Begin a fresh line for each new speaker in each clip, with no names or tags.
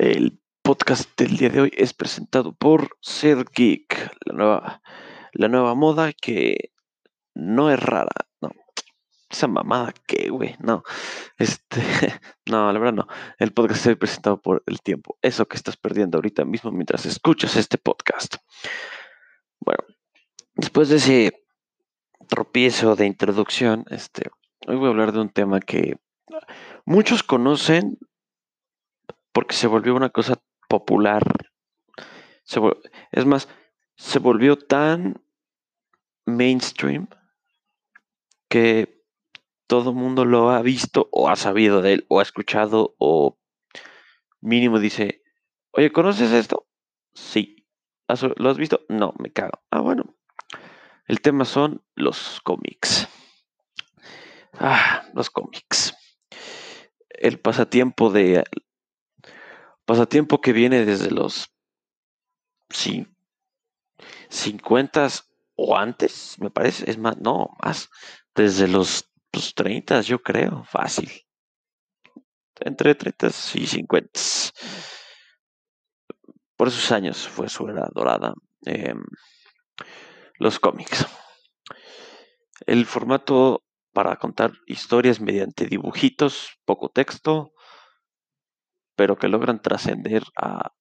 El podcast del día de hoy es presentado por Ser Geek, la nueva, la nueva moda que no es rara, no. Esa mamada que, güey, no. Este, no, la verdad no. El podcast es presentado por el tiempo. Eso que estás perdiendo ahorita mismo mientras escuchas este podcast. Bueno, después de ese tropiezo de introducción, este, hoy voy a hablar de un tema que muchos conocen porque se volvió una cosa popular. es más, se volvió tan mainstream que todo mundo lo ha visto o ha sabido de él o ha escuchado o mínimo dice, oye, ¿conoces esto? Sí. ¿Lo has visto? No, me cago. Ah, bueno. El tema son los cómics. Ah, los cómics. El pasatiempo de pasatiempo que viene desde los sí, 50 o antes, me parece, es más, no, más, desde los, 30, pues, yo creo, fácil. Entre 30 y 50. Por esos años fue su era dorada. Em, los cómics. El formato para contar historias mediante dibujitos, poco texto, pero que logran trascender a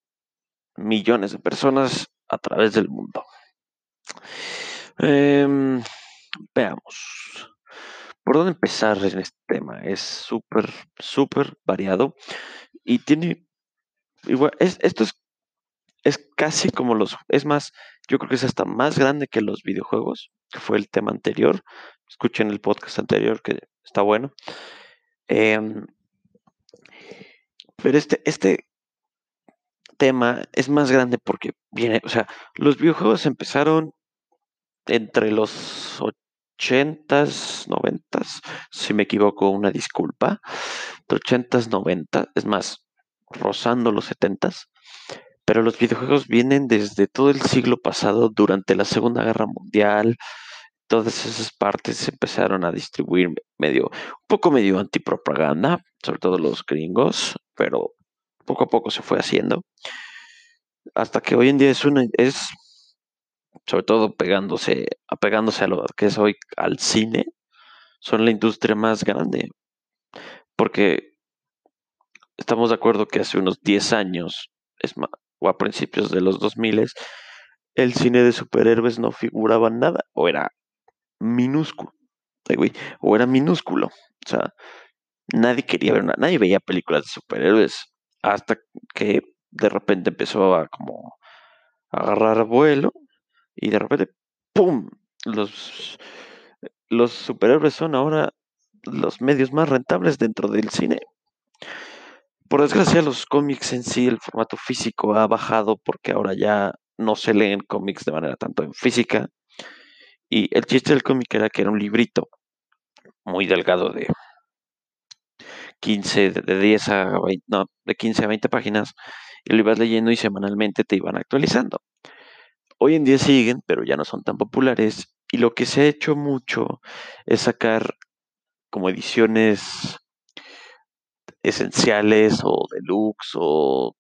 millones de personas a través del mundo. Em, veamos. ¿Por dónde empezar en este tema? Es súper, súper variado y tiene, igual, esto es, es casi como los, es más, yo creo que es hasta más grande que los videojuegos, que fue el tema anterior. Escuchen el podcast anterior que está bueno. Em, pero este, este tema es más grande porque viene, o sea, los videojuegos empezaron entre los 80s, 90s, si me equivoco, una disculpa, entre 80s, 90 es más, rozando los 70s, pero los videojuegos vienen desde todo el siglo pasado, durante la Segunda Guerra Mundial, todas esas partes se empezaron a distribuir medio, un poco medio antipropaganda, sobre todo los gringos, pero poco a poco se fue haciendo. Hasta que hoy en día es es sobre todo pegándose, apegándose a lo que es hoy al cine, son la industria más grande. Porque estamos de acuerdo que hace unos 10 años, es más, o a principios de los 2000, el cine de superhéroes no figuraba nada, o era minúsculo, o era minúsculo. O sea, nadie quería ver, nadie veía películas de superhéroes hasta que de repente empezó a como agarrar vuelo y de repente, ¡pum! Los, los superhéroes son ahora los medios más rentables dentro del cine. Por desgracia, los cómics en sí, el formato físico ha bajado porque ahora ya no se leen cómics de manera tanto en física. Y el chiste del cómic era que era un librito muy delgado de 15, de 10 a 20, no, de 15 a 20 páginas, y lo ibas leyendo y semanalmente te iban actualizando. Hoy en día siguen, pero ya no son tan populares, y lo que se ha hecho mucho es sacar como ediciones esenciales o deluxe o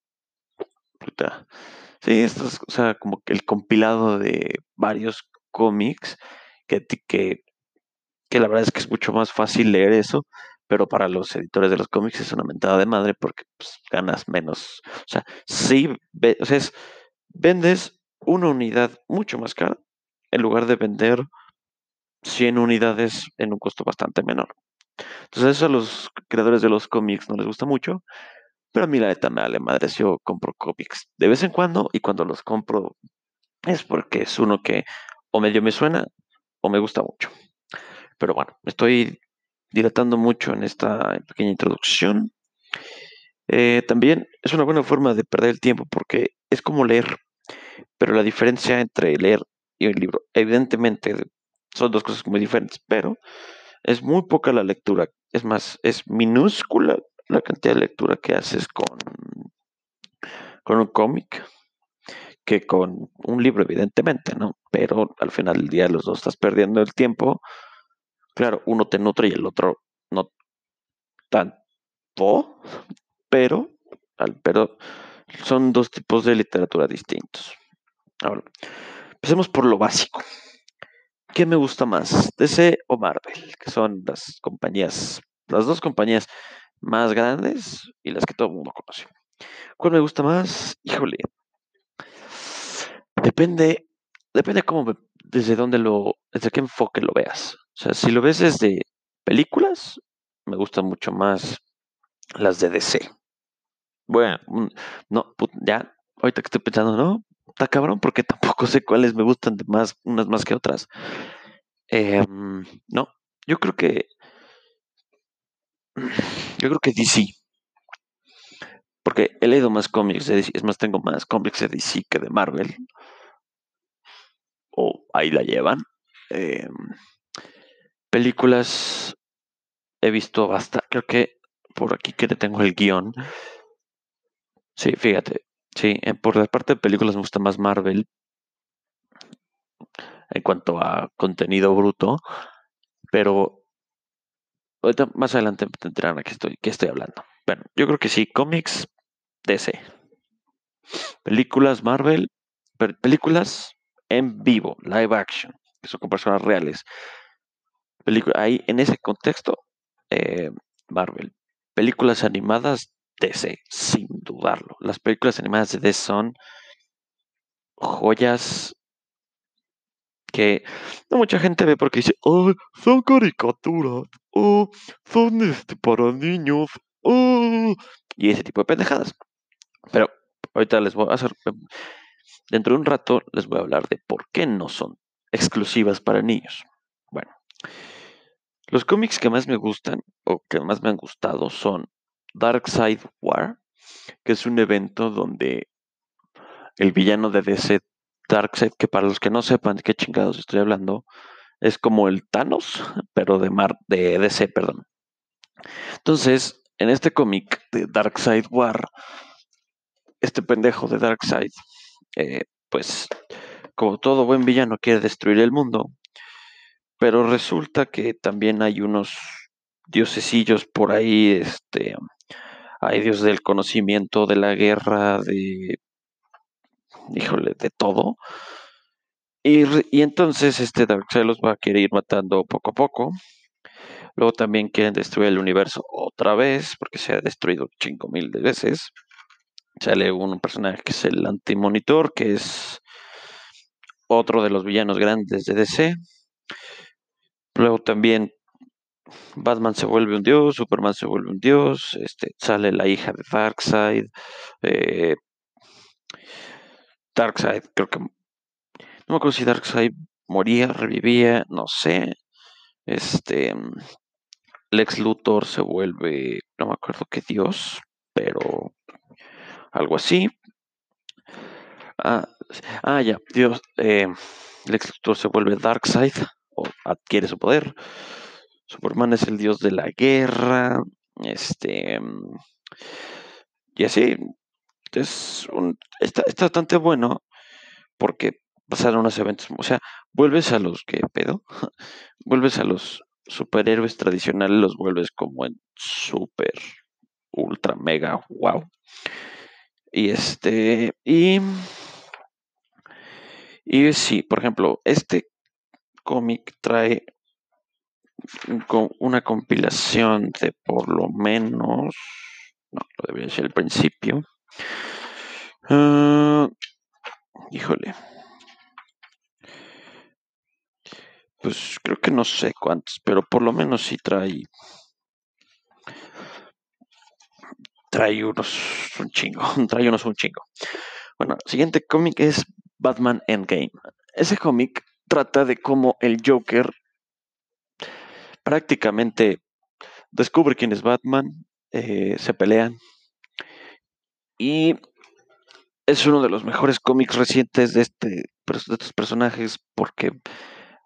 puta. Sí, esto es, o sea, como que el compilado de varios cómics que, que, que la verdad es que es mucho más fácil leer eso pero para los editores de los cómics es una mentada de madre porque pues, ganas menos. O sea, sí, o sea, vendes una unidad mucho más cara en lugar de vender 100 unidades en un costo bastante menor. Entonces eso a los creadores de los cómics no les gusta mucho, pero a mí la neta me vale madre si yo compro cómics de vez en cuando y cuando los compro es porque es uno que o medio me suena o me gusta mucho. Pero bueno, estoy dilatando mucho en esta pequeña introducción. Eh, también es una buena forma de perder el tiempo porque es como leer, pero la diferencia entre leer y un libro, evidentemente son dos cosas muy diferentes, pero es muy poca la lectura. Es más, es minúscula la cantidad de lectura que haces con, con un cómic que con un libro, evidentemente, ¿no? Pero al final del día los dos estás perdiendo el tiempo Claro, uno te nutre y el otro no tanto, pero, pero son dos tipos de literatura distintos. Ahora, empecemos por lo básico. ¿Qué me gusta más, DC o Marvel? Que son las compañías, las dos compañías más grandes y las que todo el mundo conoce. ¿Cuál me gusta más? Híjole. Depende, depende cómo, desde dónde lo, desde qué enfoque lo veas. O sea, si lo ves desde películas, me gustan mucho más las de DC. Bueno, mm, no, ya, ahorita que estoy pensando, no, está cabrón porque tampoco sé cuáles me gustan de más, unas más que otras. Em, no, yo creo que, yo creo que DC. Porque he leído más cómics de DC, es más, tengo más cómics de DC que de Marvel. O ahí la llevan. Em, películas he visto bastante, creo que por aquí que tengo el guion. Sí, fíjate, sí, por la parte de películas me gusta más Marvel en cuanto a contenido bruto, pero ahorita más adelante me enterarán a qué estoy, qué estoy hablando. Bueno, yo creo que sí, cómics, DC. Películas Marvel, películas en vivo, live action, que son con personas reales. Ahí, en ese contexto, eh, Marvel. Películas animadas, DC, sin dudarlo. Las películas animadas de DC son joyas que no mucha gente ve porque dice, son caricaturas, son este, para niños, y ese tipo de pendejadas. Pero ahorita les voy a hacer, dentro de un rato les voy a hablar de por qué no son exclusivas para niños. Los cómics que más me gustan o que más me han gustado son Dark Side War, que es un evento donde el villano de DC Darkseid, que para los que no sepan de qué chingados estoy hablando, es como el Thanos, pero de, Mar de DC, perdón. Entonces, en este cómic de Darkseid War, este pendejo de Darkseid, eh, pues, como todo buen villano, quiere destruir el mundo pero resulta que también hay unos diosesillos por ahí, este, hay dios del conocimiento, de la guerra, de, híjole, de todo. Y, y entonces este Darkseid los va a querer ir matando poco a poco. Luego también quieren destruir el universo otra vez, porque se ha destruido cinco mil de veces. Sale un personaje que es el Antimonitor, que es otro de los villanos grandes de DC. Luego también Batman se vuelve un dios, Superman se vuelve un dios, este, sale la hija de Darkseid, eh, Darkseid, creo que, no me acuerdo si Darkseid moría, revivía, no sé, este, Lex Luthor se vuelve, no me acuerdo qué dios, pero algo así. Ah, ah ya, Dios, eh, Lex Luthor se vuelve Darkseid adquiere su poder. Superman es el dios de la guerra. Este. Y así. Es un, está, bastante bueno. Porque pasaron unos eventos. O sea, vuelves a los que pedo. vuelves a los superhéroes tradicionales. Los vuelves como en super. Ultra mega. Wow. Y este. Y. Y sí, por ejemplo, este cómic trae una compilación de por lo menos, no, lo debería ser el principio. Ah, híjole. Pues creo que no sé cuántos, pero por lo menos sí trae. Trae unos un chingo, trae unos un chingo. Bueno, siguiente cómic es Batman Endgame. Ese cómic trata de cómo el Joker prácticamente descubre quién es Batman, eh, se pelean. Y es uno de los mejores cómics recientes de, este, de estos personajes porque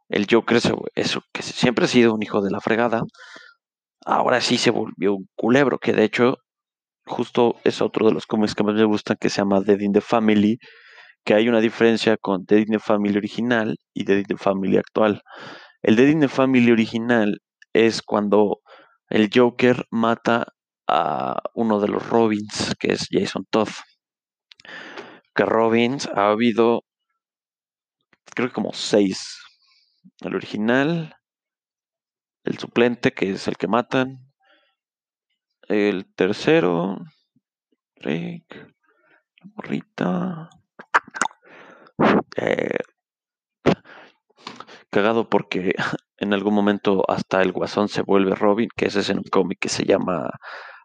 el Joker, eso, que siempre ha sido un hijo de la fregada, ahora sí se volvió un culebro, que de hecho justo es otro de los cómics que más me gustan, que se llama Dead in the Family, que hay una diferencia con the Family original y the Family actual. El the Family original es cuando el Joker mata a uno de los Robins, que es Jason Todd. que Robins ha habido, creo que como seis. El original, el suplente, que es el que matan, el tercero, Rick, la morrita, eh, cagado porque en algún momento hasta el guasón se vuelve Robin, que ese es en un cómic que se llama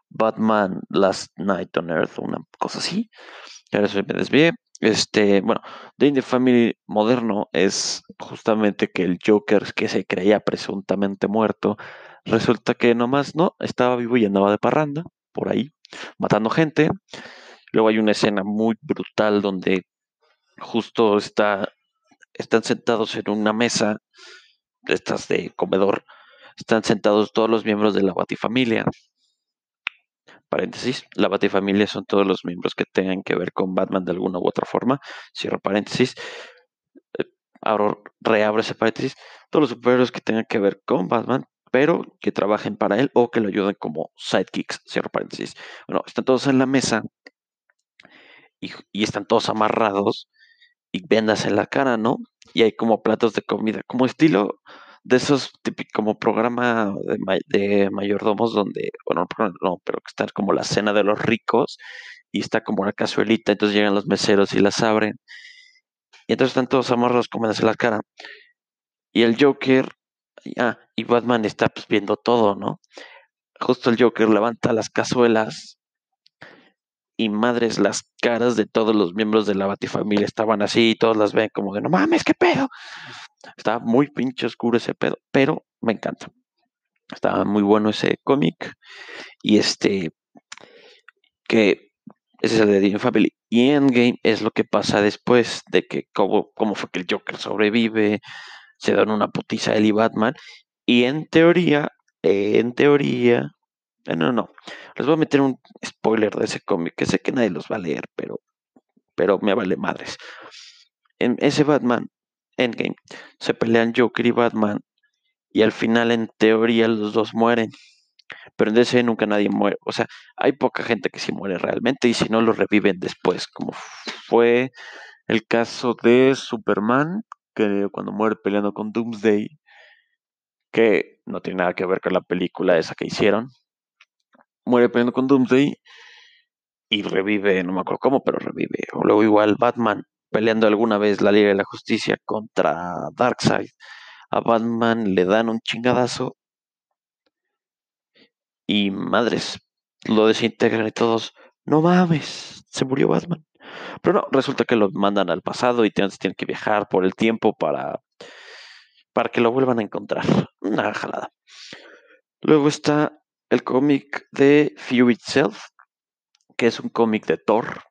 Batman Last Night on Earth, una cosa así. Ahora eso me desvié. Este, bueno, The Indie Family moderno es justamente que el Joker que se creía presuntamente muerto, resulta que nomás no, estaba vivo y andaba de parranda por ahí, matando gente. Luego hay una escena muy brutal donde justo está, están sentados en una mesa, estas de comedor, están sentados todos los miembros de la Batifamilia. Paréntesis, la Batifamilia son todos los miembros que tengan que ver con Batman de alguna u otra forma. Cierro paréntesis. Eh, ahora reabro ese paréntesis. Todos los superhéroes que tengan que ver con Batman, pero que trabajen para él o que lo ayuden como sidekicks. Cierro paréntesis. Bueno, están todos en la mesa y, y están todos amarrados y vendas en la cara, ¿no? Y hay como platos de comida, como estilo de esos típicos como programa de, mayordomos donde, bueno, no, pero que está como la cena de los ricos y está como una cazuelita, entonces llegan los meseros y las abren. Y entonces están todos amarrados comiéndose la cara. Y el Joker, ah, y Batman está pues viendo todo, ¿no? Justo el Joker levanta las cazuelas y madres, las caras de todos los miembros de la Batifamilia estaban así y todos las ven como de no mames, qué pedo. Estaba muy pinche oscuro ese pedo, pero me encanta. Estaba muy bueno ese cómic y este que ese es el de The Family. Y Endgame es lo que pasa después de que cómo, cómo fue que el Joker sobrevive, se dan una putiza él y Batman. Y en teoría, en teoría, no, no, les voy a meter un spoiler de ese cómic, que sé que nadie los va a leer, pero, pero me vale madres. En ese Batman Endgame se pelean Joker y Batman y al final en teoría los dos mueren. Pero en DC nunca nadie muere. O sea, hay poca gente que sí muere realmente y si no lo reviven después, como fue el caso de Superman, que cuando muere peleando con Doomsday, que no tiene nada que ver con la película esa que hicieron, muere peleando con Doomsday y revive, no me acuerdo cómo, pero revive. Luego igual Batman peleando alguna vez la Liga de la Justicia contra Darkseid. A Batman le dan un chingadazo y madres, lo desintegran y todos, no mames, se murió Batman. Pero no, resulta que lo mandan al pasado y tienen, tienen que viajar por el tiempo para, para que lo vuelvan a encontrar. Una jalada. Luego está el cómic de Fear Itself, que es un cómic de Thor.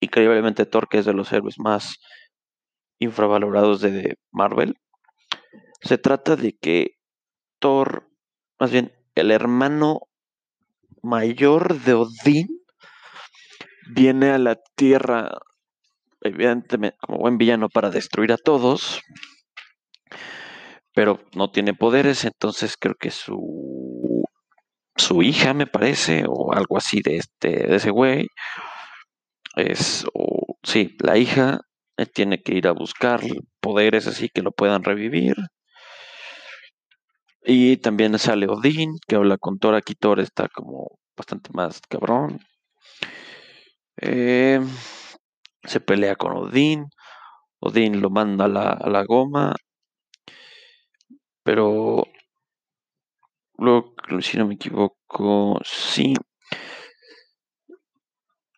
Increíblemente Thor, que es de los héroes más infravalorados de Marvel. Se trata de que Thor, más bien el hermano mayor de Odín, viene a la Tierra, evidentemente, como buen villano para destruir a todos, pero no tiene poderes, entonces creo que su su hija, me parece, o algo así de este, de ese güey. Es, o, sí, la hija eh, tiene que ir a buscar poderes así que lo puedan revivir. Y también sale Odín, que habla con Thor. Aquí Thor está como bastante más cabrón. Eh, se pelea con Odín. Odín lo manda a la, a la goma. Pero Si no me equivoco, sí.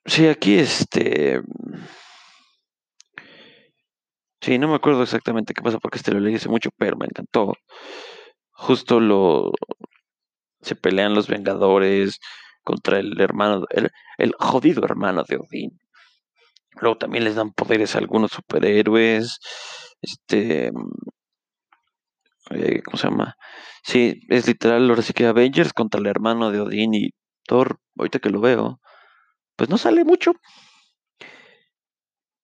Sí, aquí este. Sí, no me acuerdo exactamente qué pasa porque este lo leí hace mucho, pero me encantó. Justo lo. Se pelean los Vengadores contra el hermano, el, el jodido hermano de Odín. Luego también les dan poderes a algunos superhéroes. Este. Eh, ¿Cómo se llama? Sí, es literal, ahora sí que Avengers contra el hermano de Odín y Thor, ahorita que lo veo, pues no sale mucho.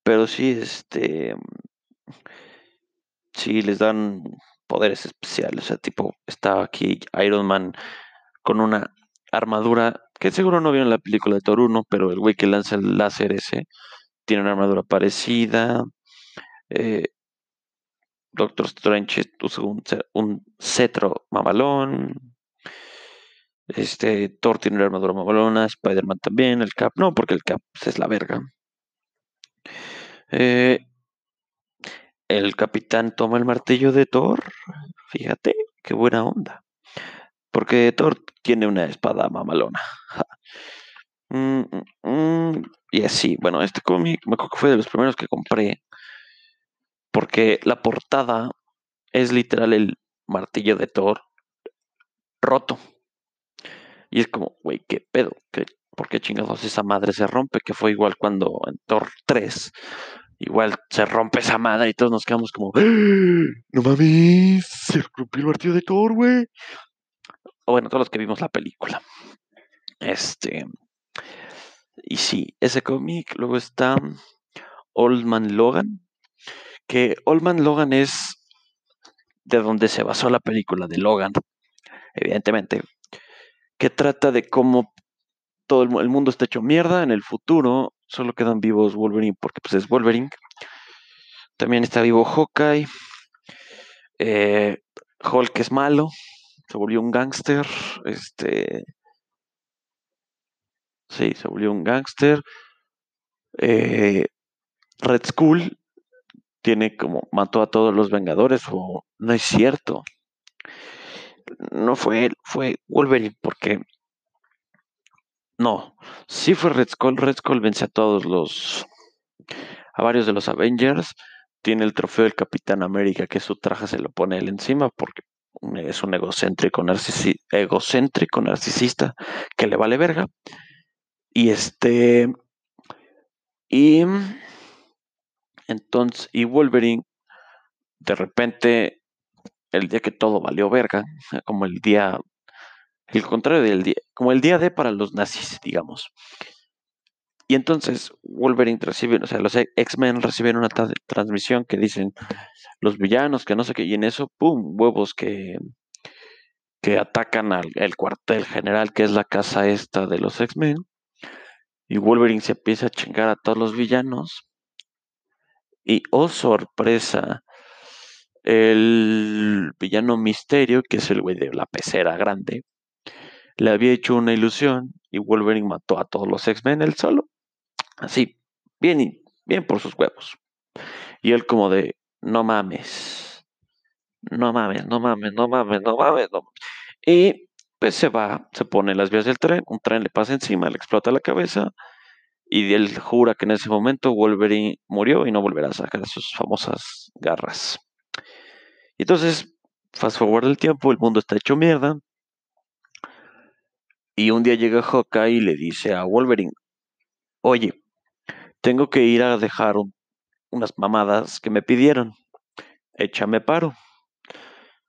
Pero sí, este. Sí, les dan poderes especiales. O sea, tipo, está aquí Iron Man con una armadura que seguro no vieron la película de Thor 1, pero el güey que lanza el láser ese tiene una armadura parecida. Eh, Doctor Strange usa un, cetro mamalón. Este, Thor tiene una armadura mamalona, Spider-Man también, el Cap no, porque el Cap es la verga. Eh, el capitán toma el martillo de Thor. Fíjate, qué buena onda. Porque Thor tiene una espada mamalona. Mm, mm, mm, y así, bueno, este cómic me acuerdo que fue de los primeros que compré. Porque la portada es literal el martillo de Thor roto. Y es como, güey, qué pedo, ¿por qué chingados esa madre se rompe? Que fue igual cuando en Thor 3 igual se rompe esa madre y todos nos quedamos como, ¡Ah! no mames, se rompió el martillo de Thor, güey. O bueno, todos los que vimos la película. Este. Y sí, ese cómic. Luego está Old Man Logan. Que Old Man Logan es de donde se basó la película de Logan, evidentemente. Que trata de cómo todo el, mundo está hecho mierda en el futuro solo quedan vivos Wolverine porque pues es Wolverine. También está vivo Hawkeye. Eh, Hulk es malo. Se volvió un gángster. Este. Sí, se volvió un gángster. Eh, Red Skull tiene como mató a todos los Vengadores o no es cierto. No fue él, fue Wolverine porque no, sí fue Red Skull. Red Skull vence a todos los. a varios de los Avengers. Tiene el trofeo del Capitán América, que su traje se lo pone él encima, porque es un egocéntrico, egocéntrico narcisista que le vale verga. Y este. Y. Entonces, y Wolverine, de repente, el día que todo valió verga, como el día el contrario del día, como el día D para los nazis, digamos. Y entonces Wolverine recibe, o sea, los X-Men reciben una transmisión que dicen los villanos, que no sé qué, y en eso, ¡pum!, huevos que, que atacan al el cuartel general, que es la casa esta de los X-Men. Y Wolverine se empieza a chingar a todos los villanos. Y, oh sorpresa, el villano misterio, que es el güey de la pecera grande, le había hecho una ilusión y Wolverine mató a todos los X-Men él solo. Así, bien, bien por sus huevos. Y él como de, no mames, no mames, no mames, no mames, no mames, no Y pues se va, se pone en las vías del tren, un tren le pasa encima, le explota la cabeza y él jura que en ese momento Wolverine murió y no volverá a sacar sus famosas garras. Y entonces, fast forward el tiempo, el mundo está hecho mierda, y un día llega Hawkeye y le dice a Wolverine, oye, tengo que ir a dejar unas mamadas que me pidieron, échame paro.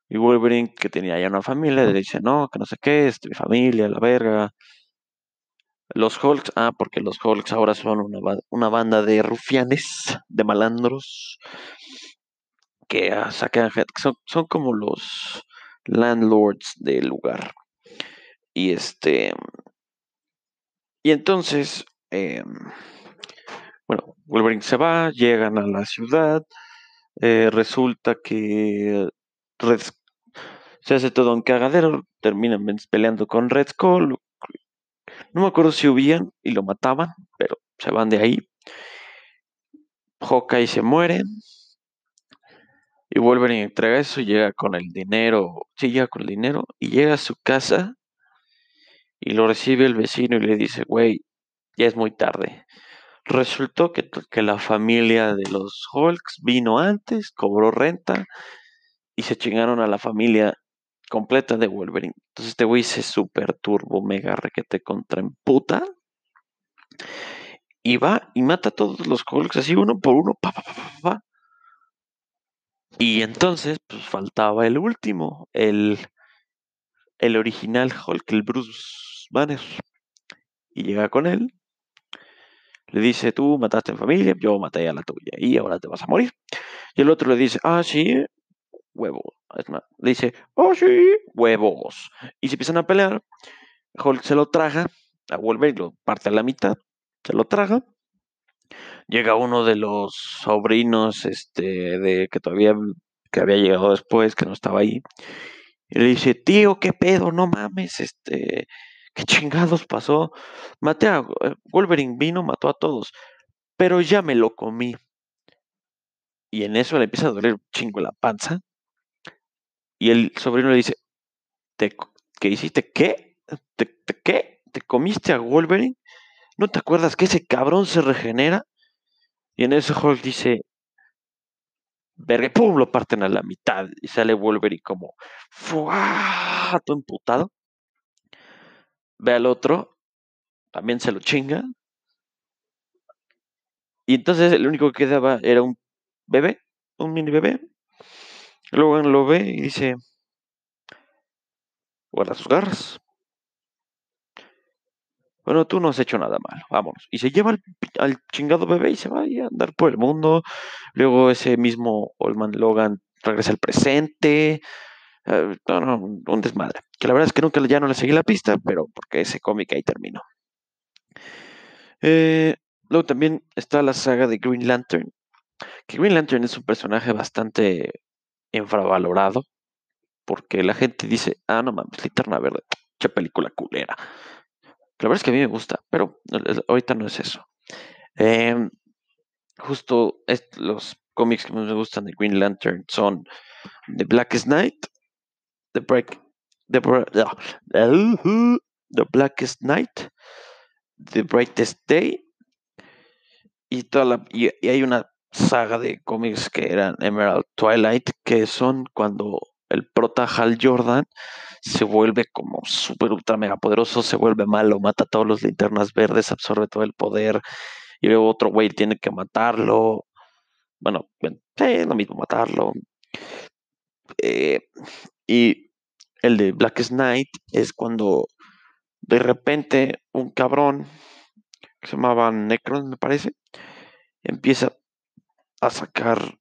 Y Wolverine, que tenía ya una familia, le dice, no, que no sé qué, es mi familia, la verga. Los Hulks, ah, porque los Hulks ahora son una, banda de rufianes, de malandros, que ah, sacan, son, son como los landlords del lugar. Y este. Y entonces. Em, bueno, Wolverine se va, llegan a la ciudad. Eh, resulta que se hace todo un cagadero. Terminan peleando con Red Skull. No me acuerdo si huían y lo mataban, pero se van de ahí. Hawkeye se muere. Y Wolverine entrega eso, llega con el dinero. Sí, llega con el dinero. Y llega a su casa y lo recibe el vecino y le dice, güey, ya es muy tarde. Resultó que, que la familia de los Hulks vino antes, cobró renta y se chingaron a la familia completa de Wolverine. Entonces este güey se super turbo, mega requete contra en puta. Y va y mata a todos los Hulks así uno por uno. Pa, pa, pa, y entonces, pues faltaba el último, el, el original Hulk, el Bruce Banner. Y llega con él. Le dice, tú mataste en familia, yo maté a la tuya y ahora te vas a morir. Y el otro le dice, ah, sí, huevos. Le dice, oh, sí, huevos. Y se empiezan a pelear. Hulk se lo traga, a Wolverine lo parte a la mitad, se lo traga. llega uno de los sobrinos, este, de que todavía, que había llegado después, que no estaba ahí, y le dice, tío, qué pedo, no mames, este, qué chingados pasó. Maté a eh, Wolverine, vino, mató a todos, pero ya me lo comí. Y en eso le empieza a doler chingo la panza. Y el sobrino le dice, ¿Te, ¿qué hiciste? ¿Qué? ¿Te, qué? ¿Te comiste a Wolverine? ¿No te acuerdas que ese cabrón se regenera? Y en ese Hulk dice, verga, pum, lo parten a la mitad y sale Wolverine como, ¡fuah! Todo emputado. Ve al otro, también se lo chinga. Y entonces el único que quedaba era un bebé, un mini bebé. Luego lo ve y dice, guarda sus garras. Bueno, tú no has hecho nada malo, vámonos. Y se lleva al, chingado bebé y se va a andar por el mundo. Luego ese mismo Olman Logan regresa al presente. Uh, no, no, un desmadre. Que la verdad es que nunca ya no le seguí la pista, pero porque ese cómic ahí terminó. Eh, luego también está la saga de Green Lantern. Que Green Lantern es un personaje bastante infravalorado. Porque la gente dice, ah, no mames, linterna verde, qué película culera. La verdad es que a mí me gusta, pero ahorita no es eso. Eh, justo los cómics que más me gustan de Green Lantern son The Blackest Night, The Break, The, The Blackest Night, The Brightest Day y toda y hay una saga de cómics que eran Emerald Twilight que son cuando el prota Hal Jordan se vuelve como super ultra mega poderoso, se vuelve malo, mata a todos los linternas verdes, absorbe todo el poder y luego otro güey tiene que matarlo. Bueno, es lo mismo matarlo. Eh, y el de Blackest Night es cuando de repente un cabrón que se llamaba Necron, me parece, empieza a sacar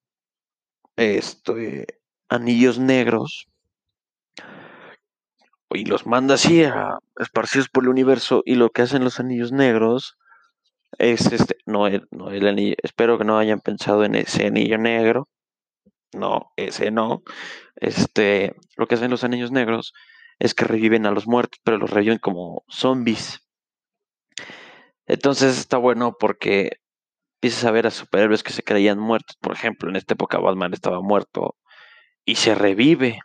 este anillos negros y los manda así a esparcidos por el universo y lo que hacen los anillos negros es este no el, no el anillo espero que no hayan pensado en ese anillo negro no ese no este lo que hacen los anillos negros es que reviven a los muertos pero los reviven como zombies. Entonces está bueno porque empiezas a ver a superhéroes que se creían muertos por ejemplo en esta época Batman estaba muerto y se revive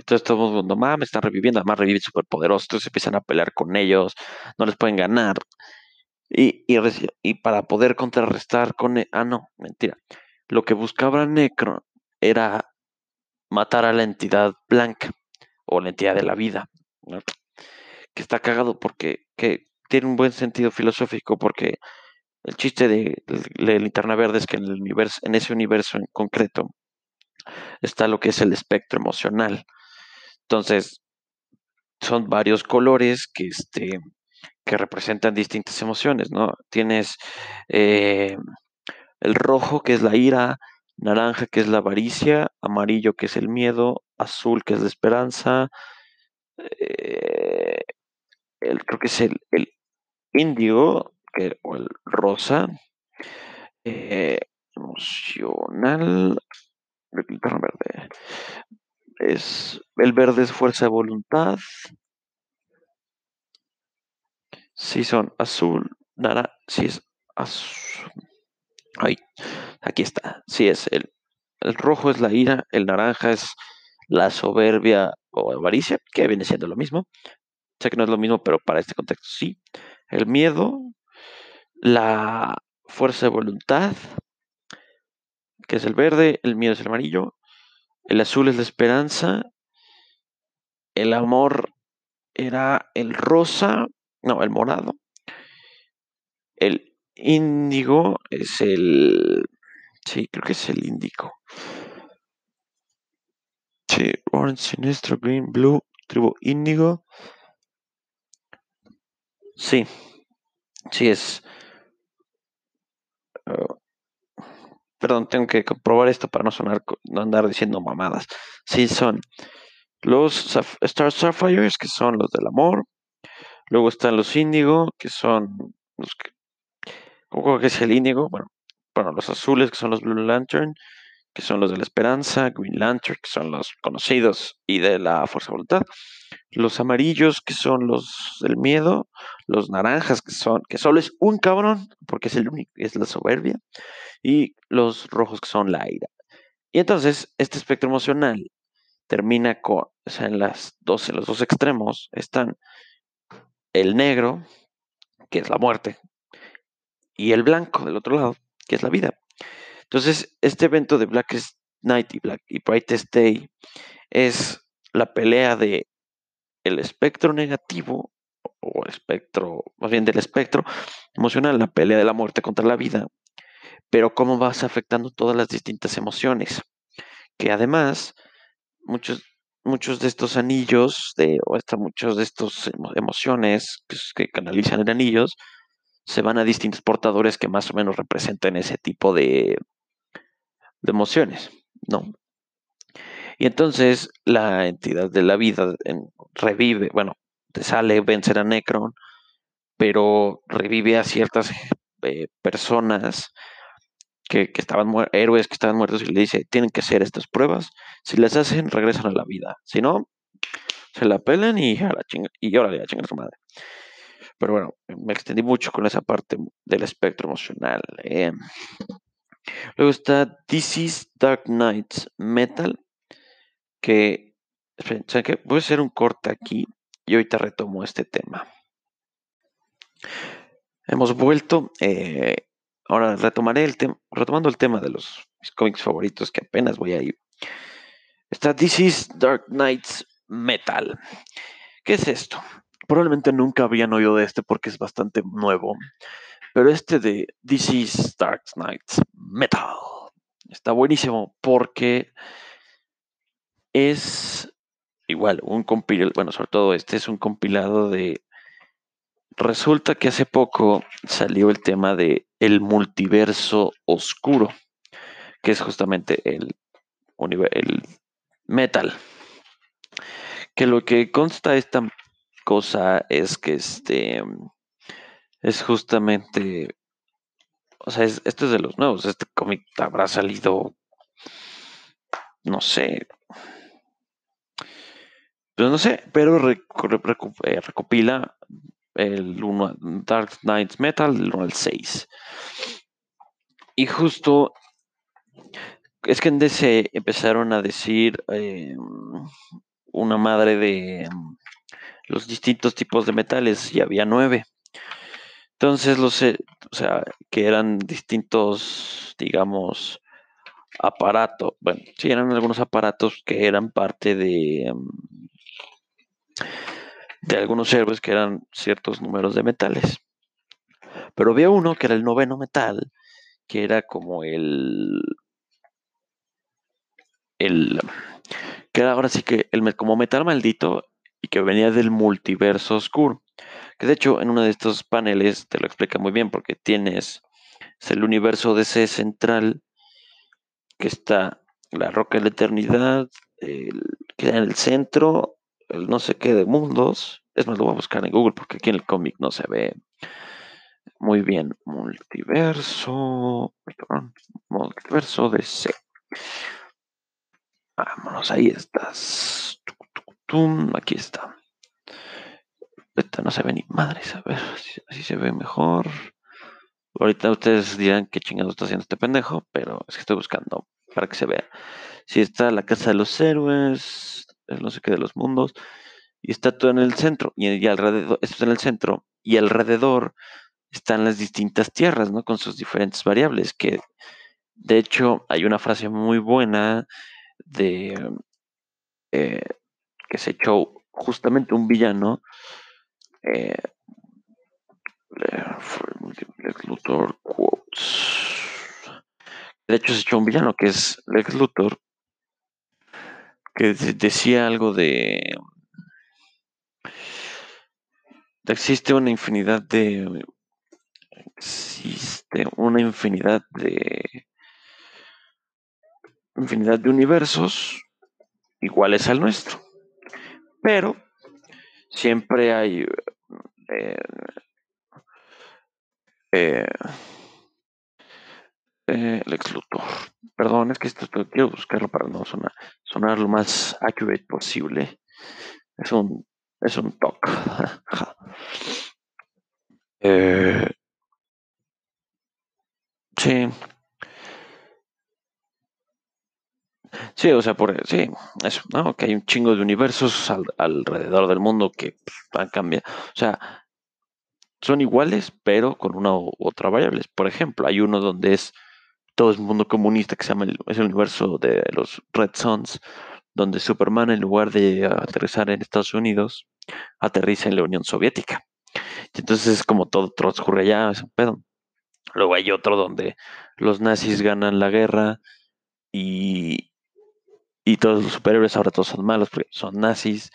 entonces todo el mundo, mames, están reviviendo, además reviven súper poderosos, entonces empiezan a pelear con ellos, no les pueden ganar. Y, y, para poder contrarrestar con... E, ah, no, mentira. Lo que buscaba Necro era matar a la entidad blanca o la entidad de la vida. Que está cagado porque que tiene un buen sentido filosófico porque el chiste de, la linterna verde es que en, el universo, en ese universo en concreto está lo que es el espectro emocional. Entonces, son varios colores que, este, que representan distintas emociones, ¿no? Tienes eh, el rojo, que es la ira, naranja, que es la avaricia, amarillo, que es el miedo, azul, que es la esperanza, eh, el, creo que es el, el índigo, que, o el rosa, eh, emocional, verde, es el verde es fuerza de voluntad. Si son azul, naranja, si es azul. Ay, aquí está. Si es el, el rojo es la ira, el naranja es la soberbia o avaricia, que viene siendo lo mismo. Sé que no es lo mismo, pero para este contexto sí. El miedo, la fuerza de voluntad, que es el verde, el miedo es el amarillo, el azul es la esperanza. El amor era el rosa, no, el morado. El índigo es el... Sí, creo que es el índigo. Sí, orange, sinestro, green, blue, tribu índigo. Sí, sí es... Perdón, tengo que comprobar esto para no sonar, no andar diciendo mamadas. Sí, son los Star Sapphires, que son los del amor. Luego están los Índigo, que son los que ¿Cómo es el índigo? Bueno, bueno, los azules que son los Blue Lantern, que son los de la esperanza, Green Lantern, que son los conocidos y de la fuerza voluntad, los amarillos, que son los del miedo, los naranjas, que son, que solo es un cabrón, porque es el único, es la soberbia, y los rojos, que son la ira. Y entonces, este espectro emocional termina con, o sea, en las dos, en los dos extremos están el negro, que es la muerte, y el blanco del otro lado, que es la vida. Entonces, este evento de Blackest Night y, Black, y Brightest Day es la pelea de el espectro negativo o espectro, más bien del espectro emocional, la pelea de la muerte contra la vida, pero cómo vas afectando todas las distintas emociones, que además muchos, muchos de estos anillos, de, o hasta muchos de estos emociones que, que canalizan en anillos, se van a distintos portadores que más o menos representen ese tipo de, de emociones, ¿no? Y entonces la entidad de la vida revive, bueno, te sale vencer a Necron, pero revive a ciertas eh, personas que, estaban héroes que estaban muertos y le dice, tienen que hacer estas pruebas, si las hacen, regresan a la vida, si no, se la pelan y a la chinga, y le chingar a su madre. Pero bueno, me extendí mucho con esa parte del espectro emocional. Eh. Luego está This is Dark Knights Metal, que, ¿saben qué? Voy a hacer un corte aquí y ahorita retomo este tema. Hemos vuelto, eh, ahora retomaré el tema, retomando el tema de los mis cómics favoritos que apenas voy a ir. Está This is Dark Knights Metal. ¿Qué es esto? Probablemente nunca habían oído de este porque es bastante nuevo. Pero este de This is Dark Knights Metal está buenísimo porque es igual un compilado, bueno, sobre todo este es un compilado de... Resulta que hace poco salió el tema de el multiverso oscuro, que es justamente el, el metal. Que lo que consta esta cosa es que este es justamente, o sea, esto es de los nuevos, este cómic habrá salido, no sé, pues no sé, pero eh, recopila el 1 Dark Knights Metal, el 1 al 6. Y justo es que en DC empezaron a decir em, una madre de em, los distintos tipos de metales y había nueve. Entonces, los, o sea, que eran distintos, digamos, aparatos, bueno, sí, eran algunos aparatos que eran parte de, mm, de algunos héroes que eran ciertos números de metales. Pero había uno que era el noveno metal, que era como el, el, que era ahora sí que el, como metal maldito y que venía del multiverso oscuro. Que de hecho en uno de estos paneles te lo explica muy bien porque tienes el universo DC central que está la roca de la eternidad, el, queda en el centro, el no sé qué de mundos. Es más, lo voy a buscar en Google porque aquí en el cómic no se ve muy bien. Multiverso, multiverso DC. Vámonos, ahí estás. Aquí está no se ve ni madres, a ver si así se ve mejor. Ahorita ustedes dirán qué chingado está haciendo este pendejo, pero es que estoy buscando para que se vea. Si está la casa de los héroes, no sé qué de los mundos, y está todo en el centro, y, alrededor, esto está en el centro, y alrededor están las distintas tierras, ¿no? Con sus diferentes variables, que de hecho hay una frase muy buena de eh, que se echó justamente un villano eh, Lex Luthor quotes. De hecho, se echó un villano que es Lex Luthor, que decía algo de. Existe una infinidad de. Existe una infinidad de. Infinidad de universos iguales al nuestro. Pero siempre hay eh, eh, Luthor. Perdón, es que esto quiero buscarlo para no sonar, sonar lo más accurate posible. Es un, es un talk. eh, sí. Sí, o sea, por sí, eso, ¿no? Que hay un chingo de universos alrededor del mundo que pues, van a cambiar. O sea, son iguales, pero con una u otra variable. Por ejemplo, hay uno donde es todo el mundo comunista que se llama el, es el universo de los Red Suns, donde Superman en lugar de aterrizar en Estados Unidos, aterriza en la Unión Soviética. Y entonces es como todo transcurre allá, pedo. Luego hay otro donde los nazis ganan la guerra y, y todos los superhéroes ahora todos son malos porque son nazis.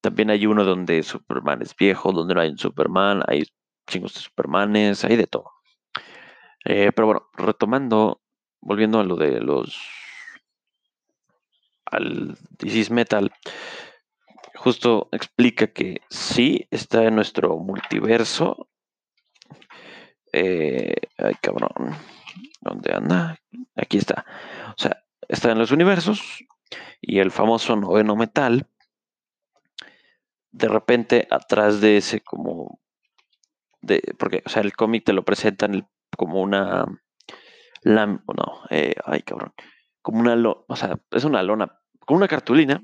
También hay uno donde Superman es viejo, donde no hay un Superman, hay chingos de Supermanes, hay de todo. Eh, pero bueno, retomando, volviendo a lo de los. al Disease Metal, justo explica que sí está en nuestro multiverso. Eh, ay, cabrón. ¿Dónde anda? Aquí está. O sea, está en los universos y el famoso noveno metal. De repente, atrás de ese, como. De, porque, o sea, el cómic te lo presentan como una. no, eh, ay, cabrón. Como una. o sea, es una lona. Como una cartulina.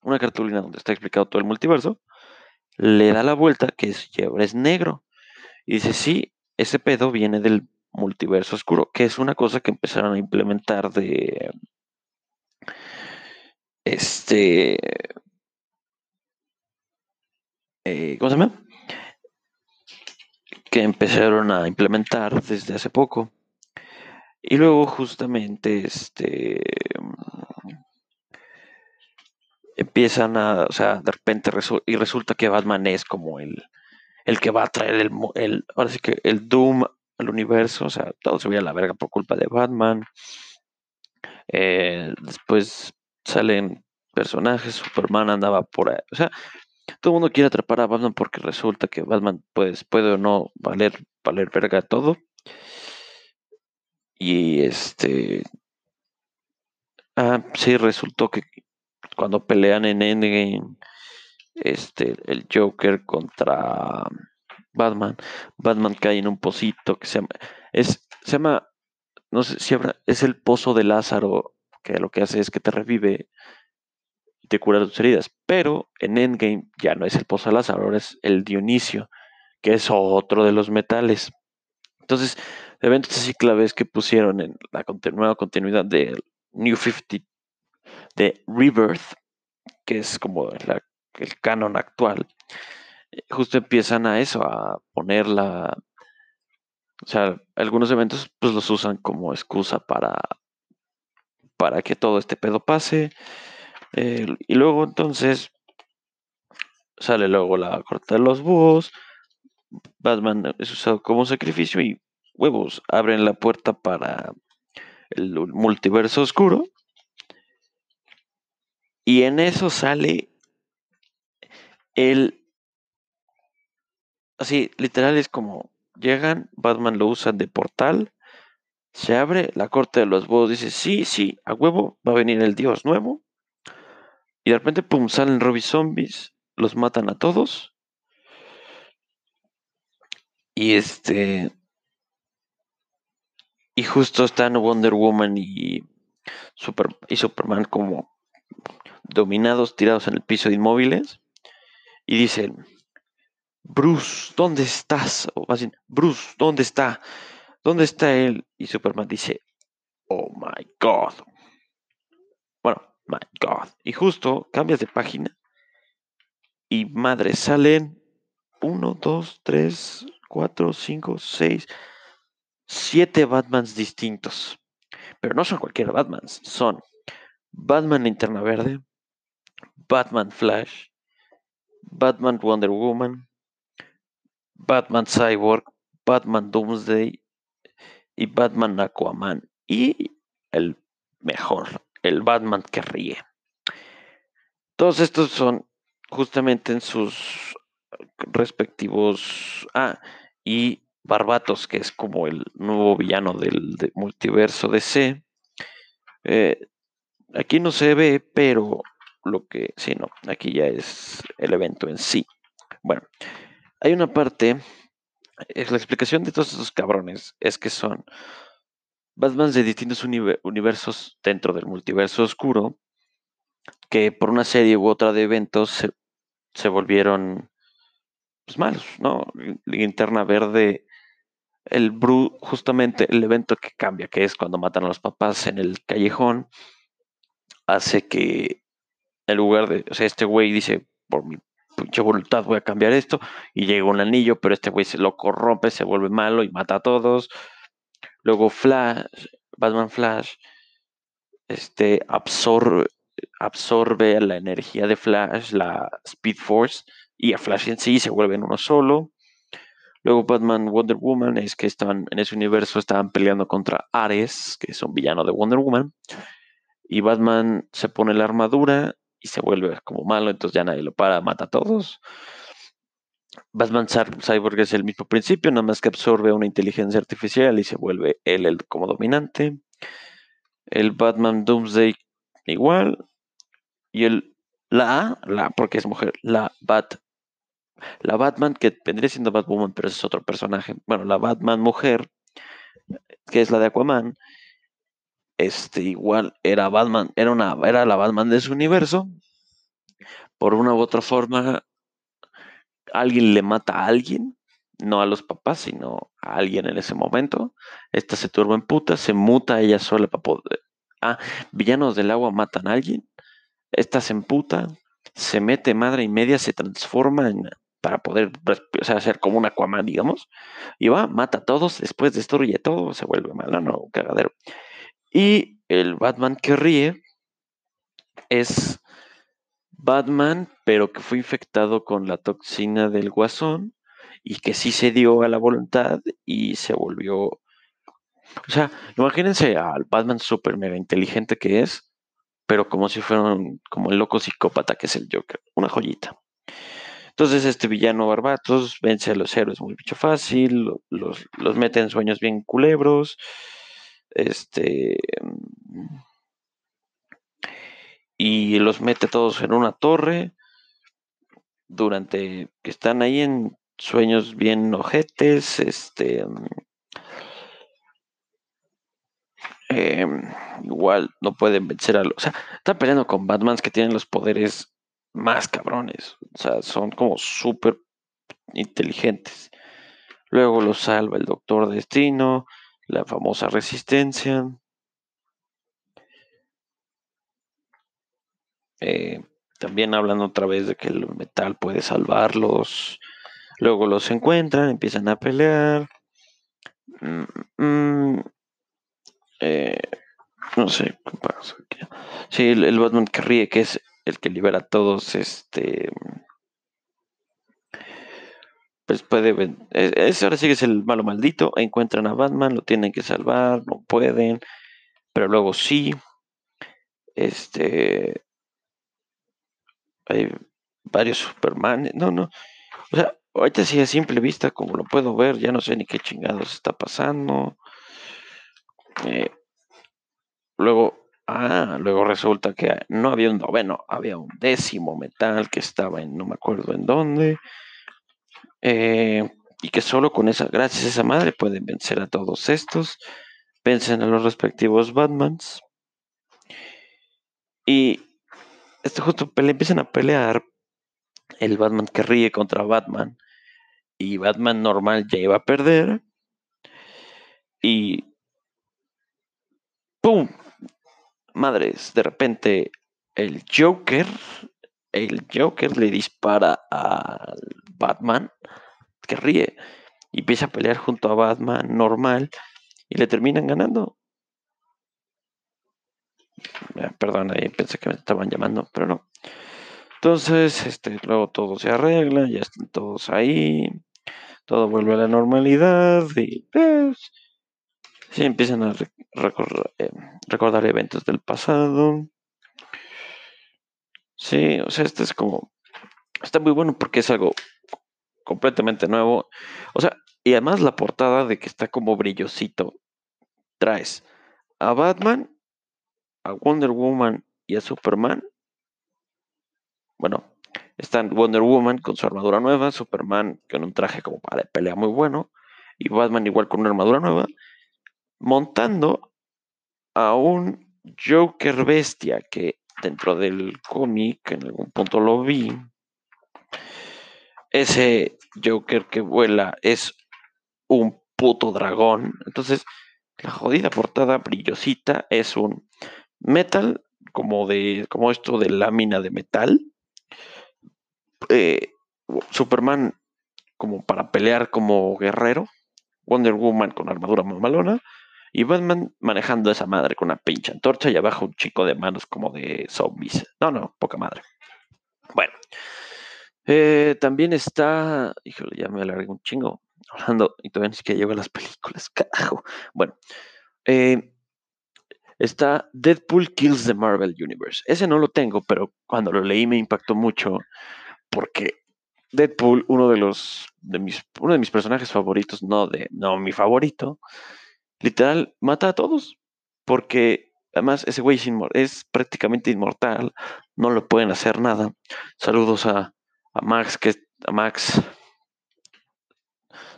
Una cartulina donde está explicado todo el multiverso. Le da la vuelta, que es, es negro. Y dice: Sí, ese pedo viene del multiverso oscuro, que es una cosa que empezaron a implementar de este eh, ¿cómo se llama? que empezaron a implementar desde hace poco y luego justamente este empiezan a, o sea, de repente y resulta que Batman es como el, el que va a traer el, el, ahora sí que el Doom al universo, o sea, todo se veía a la verga por culpa de Batman. Eh, después salen personajes, Superman andaba por ahí, o sea, todo el mundo quiere atrapar a Batman porque resulta que Batman pues, puede o no valer, valer verga todo. Y este... Ah, sí, resultó que cuando pelean en Endgame, este, el Joker contra Batman. Batman cae en un pocito que se llama. Es, se llama. No sé si habrá. Es el pozo de Lázaro. Que lo que hace es que te revive y te cura tus heridas. Pero en Endgame ya no es el pozo de Lázaro, ahora es el Dionisio, que es otro de los metales. Entonces, eventos así claves que pusieron en la nueva continuidad de New 50, de Rebirth, que es como el canon actual, justo empiezan a eso, a poner la... O sea, algunos eventos pues los usan como excusa para, para que todo este pedo pase. Eh, y luego entonces sale luego la corta de los búhos. Batman es usado como sacrificio y huevos abren la puerta para el multiverso oscuro. Y en eso sale el Así, literal es como llegan, Batman lo usa de portal, se abre, la corte de los búhos dice, sí, sí, a huevo, va a venir el dios nuevo. Y de repente, pum, salen Robby Zombies, los matan a todos. Y este... Y justo están Wonder Woman y, Super, y Superman como dominados, tirados en el piso inmóviles. Y dicen, Bruce, ¿dónde estás? O más bien, Bruce, ¿dónde está? ¿Dónde está él? Y Superman dice, oh my God. Bueno, my God. Y justo cambias de página y madre, salen uno, dos, tres, cuatro, cinco, seis, siete Batmans distintos. Pero no son cualquier Batmans, son Batman Linterna Verde, Batman Flash, Batman Wonder Woman, Batman Cyborg, Batman Doomsday y Batman Aquaman. Y el mejor, el Batman que ríe. Todos estos son justamente en sus respectivos... Ah, y Barbatos, que es como el nuevo villano del, multiverso DC. Eh, aquí no se ve, pero lo que sí, no, aquí ya es el evento en sí. Bueno, hay una parte, es la explicación de todos esos cabrones, es que son Batman de distintos universos dentro del multiverso oscuro, que por una serie u otra de eventos se, volvieron pues, malos, ¿no? Linterna Verde, el Bru, justamente el evento que cambia, que es cuando matan a los papás en el callejón, hace que en lugar de, o sea, este güey dice, por mi pinche voluntad voy a cambiar esto, y llega un anillo, pero este güey se lo corrompe, se vuelve malo y mata a todos. Luego Flash, Batman Flash, este, absorbe, absorbe la energía de Flash, la Speed Force, y a Flash en sí se vuelve en uno solo. Luego Batman Wonder Woman es que estaban en ese universo estaban peleando contra Ares, que es un villano de Wonder Woman. Y Batman se pone la armadura y se vuelve como malo, entonces ya nadie lo para, mata a todos. Batman Cyborg es el mismo principio, nada más que absorbe una inteligencia artificial y se vuelve él el como dominante. El Batman Doomsday igual. Y el la la porque es mujer, la Bat la Batman que vendría siendo Batwoman, pero es otro personaje. Bueno, la Batman mujer, que es la de Aquaman, este igual era Batman, era una era la Batman de su universo. Por una u otra forma alguien le mata a alguien, no a los papás, sino a alguien en ese momento. Esta se turba en puta, se muta ella sola para poder. Ah, villanos del agua matan a alguien. Esta se emputa, se mete madre y media, se transforma en, para poder o sea, ser como un Aquaman, digamos. Y va, mata a todos, después destruye todo, se vuelve malo, no, cagadero. Y el Batman que ríe es Batman, pero que fue infectado con la toxina del guasón y que sí se dio a la voluntad y se volvió... O sea, imagínense al Batman super mega inteligente que es, pero como si fuera como el loco psicópata que es el Joker, una joyita. Entonces este villano Barbatos vence a los héroes muy bicho fácil, los, los mete en sueños bien culebros, este y los mete todos en una torre durante que están ahí en sueños bien ojetes, este em, igual no pueden vencer a los, o sea, están peleando con Batmans que tienen los poderes más cabrones, o sea, son como súper inteligentes. Luego los salva el Doctor Destino, la famosa Resistencia. Eh, también hablan otra vez de que el metal puede salvarlos. Luego los encuentran, empiezan a pelear. Mm, mm, eh, no sé qué pasa. Sí, el, Batman que ríe, que es el que libera a todos, este. Pues puede. Es, ahora sí que es el malo maldito. Encuentran a Batman, lo tienen que salvar, no pueden. Pero luego sí. Este hay varios Superman. No, no. O sea, ahorita sí a simple vista, como lo puedo ver, ya no sé ni qué chingados está pasando. Eh, luego, ah, luego resulta que no había un noveno, había un décimo metal que estaba en no me acuerdo en dónde. Eh, y que solo con esa, gracias a esa madre, pueden vencer a todos estos. Vencen a los respectivos Batmans. Y este justo le empiezan a pelear el Batman que ríe contra Batman y Batman normal ya iba a perder y ¡pum! Madres, de repente el Joker, el Joker le dispara al Batman que ríe y empieza a pelear junto a Batman normal y le terminan ganando. Eh, perdón, ahí pensé que me estaban llamando, pero no. Entonces, este, luego todo se arregla, ya están todos ahí, todo vuelve a la normalidad y pues se empiezan a eh, recordar, eventos del pasado. Sí, o sea, este es como, está muy bueno porque es algo completamente nuevo. O sea, Y además la portada de que está como brillosito. Traes a Batman, a Wonder Woman y a Superman. Bueno, están Wonder Woman con su armadura nueva, Superman con un traje como para pelea muy bueno, y Batman igual con una armadura nueva, montando a un Joker bestia que dentro del cómic en algún punto lo vi. Ese Joker que vuela es un puto dragón. Entonces, la jodida portada brillosita es un metal, como de. como esto de lámina de metal. Eh, Superman como para pelear como guerrero. Wonder Woman con armadura mamalona. Y Batman manejando esa madre con una pinche antorcha y abajo un chico de manos como de zombies. No, no, poca madre. Bueno. Eh, también está. Híjole, ya me alargué un chingo hablando y todavía ni siquiera llego a las películas, carajo. Bueno, eh, está Deadpool Kills the Marvel Universe. Ese no lo tengo, pero cuando lo leí me impactó mucho porque Deadpool, uno de los de mis, uno de mis personajes favoritos, no de, no mi favorito, literal mata a todos porque además ese güey es, es prácticamente inmortal, no lo pueden hacer nada. Saludos a, a Max, que a Max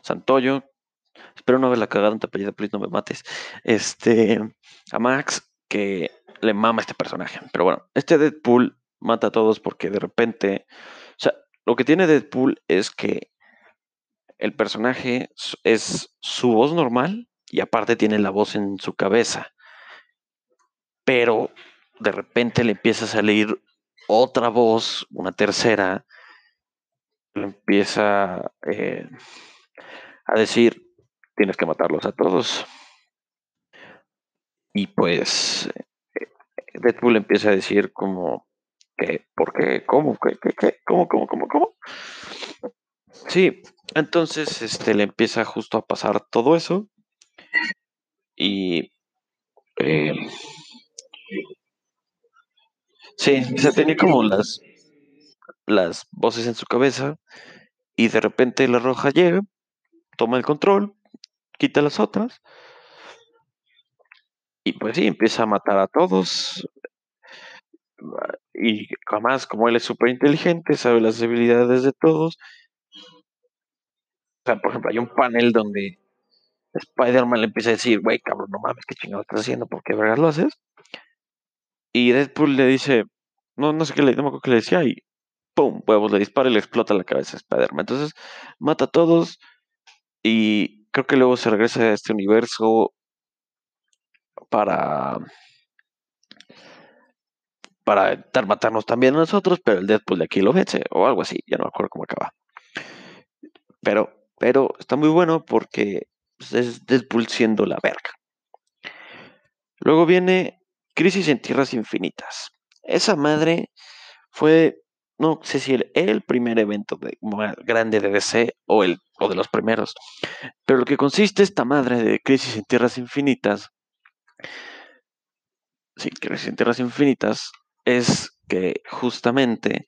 Santoyo. Espero no haberla cagado en tu apellido, please no me mates. Este, a Max, que le mama este personaje. Pero bueno, este Deadpool mata a todos porque de repente. O sea, lo que tiene Deadpool es que el personaje es su voz normal y aparte tiene la voz en su cabeza. Pero de repente le empieza a salir otra voz, una tercera, empieza eh, a decir, tienes que matarlos a todos. Y pues eh, Deadpool empieza a decir como, ¿qué? ¿Por qué? ¿Cómo? ¿Qué? ¿Qué? ¿Cómo? ¿Cómo? ¿Cómo? ¿Cómo? Sí, entonces este, le empieza justo a pasar todo eso. Y... Eh, sí, o sea, tenía como las, las voces en su cabeza y de repente la roja llega, toma el control, quita las otras y pues sí, empieza a matar a todos. Y además, como él es súper inteligente, sabe las debilidades de todos. O sea, por ejemplo, hay un panel donde Spider-Man le empieza a decir, güey, cabrón, no mames, qué chingado estás haciendo, ¿por qué vergas lo haces? Y Deadpool le dice, no, no sé qué le, no me acuerdo qué le decía, y ¡pum! Huevos, le dispara y le explota la cabeza a. Entonces, mata a todos y creo que luego se regresa a este universo para para estar matarnos también a nosotros, pero el Deadpool de aquí lo vence o algo así, ya no me acuerdo cómo acaba. Pero, pero está muy bueno porque pues, es Deadpool siendo la verga. Luego viene Crisis en Tierras Infinitas. Esa madre fue, no sé si el, el primer evento de, grande de DC o, el, o de los primeros, pero lo que consiste esta madre de Crisis en Tierras Infinitas, sí, Crisis en Tierras Infinitas, es que justamente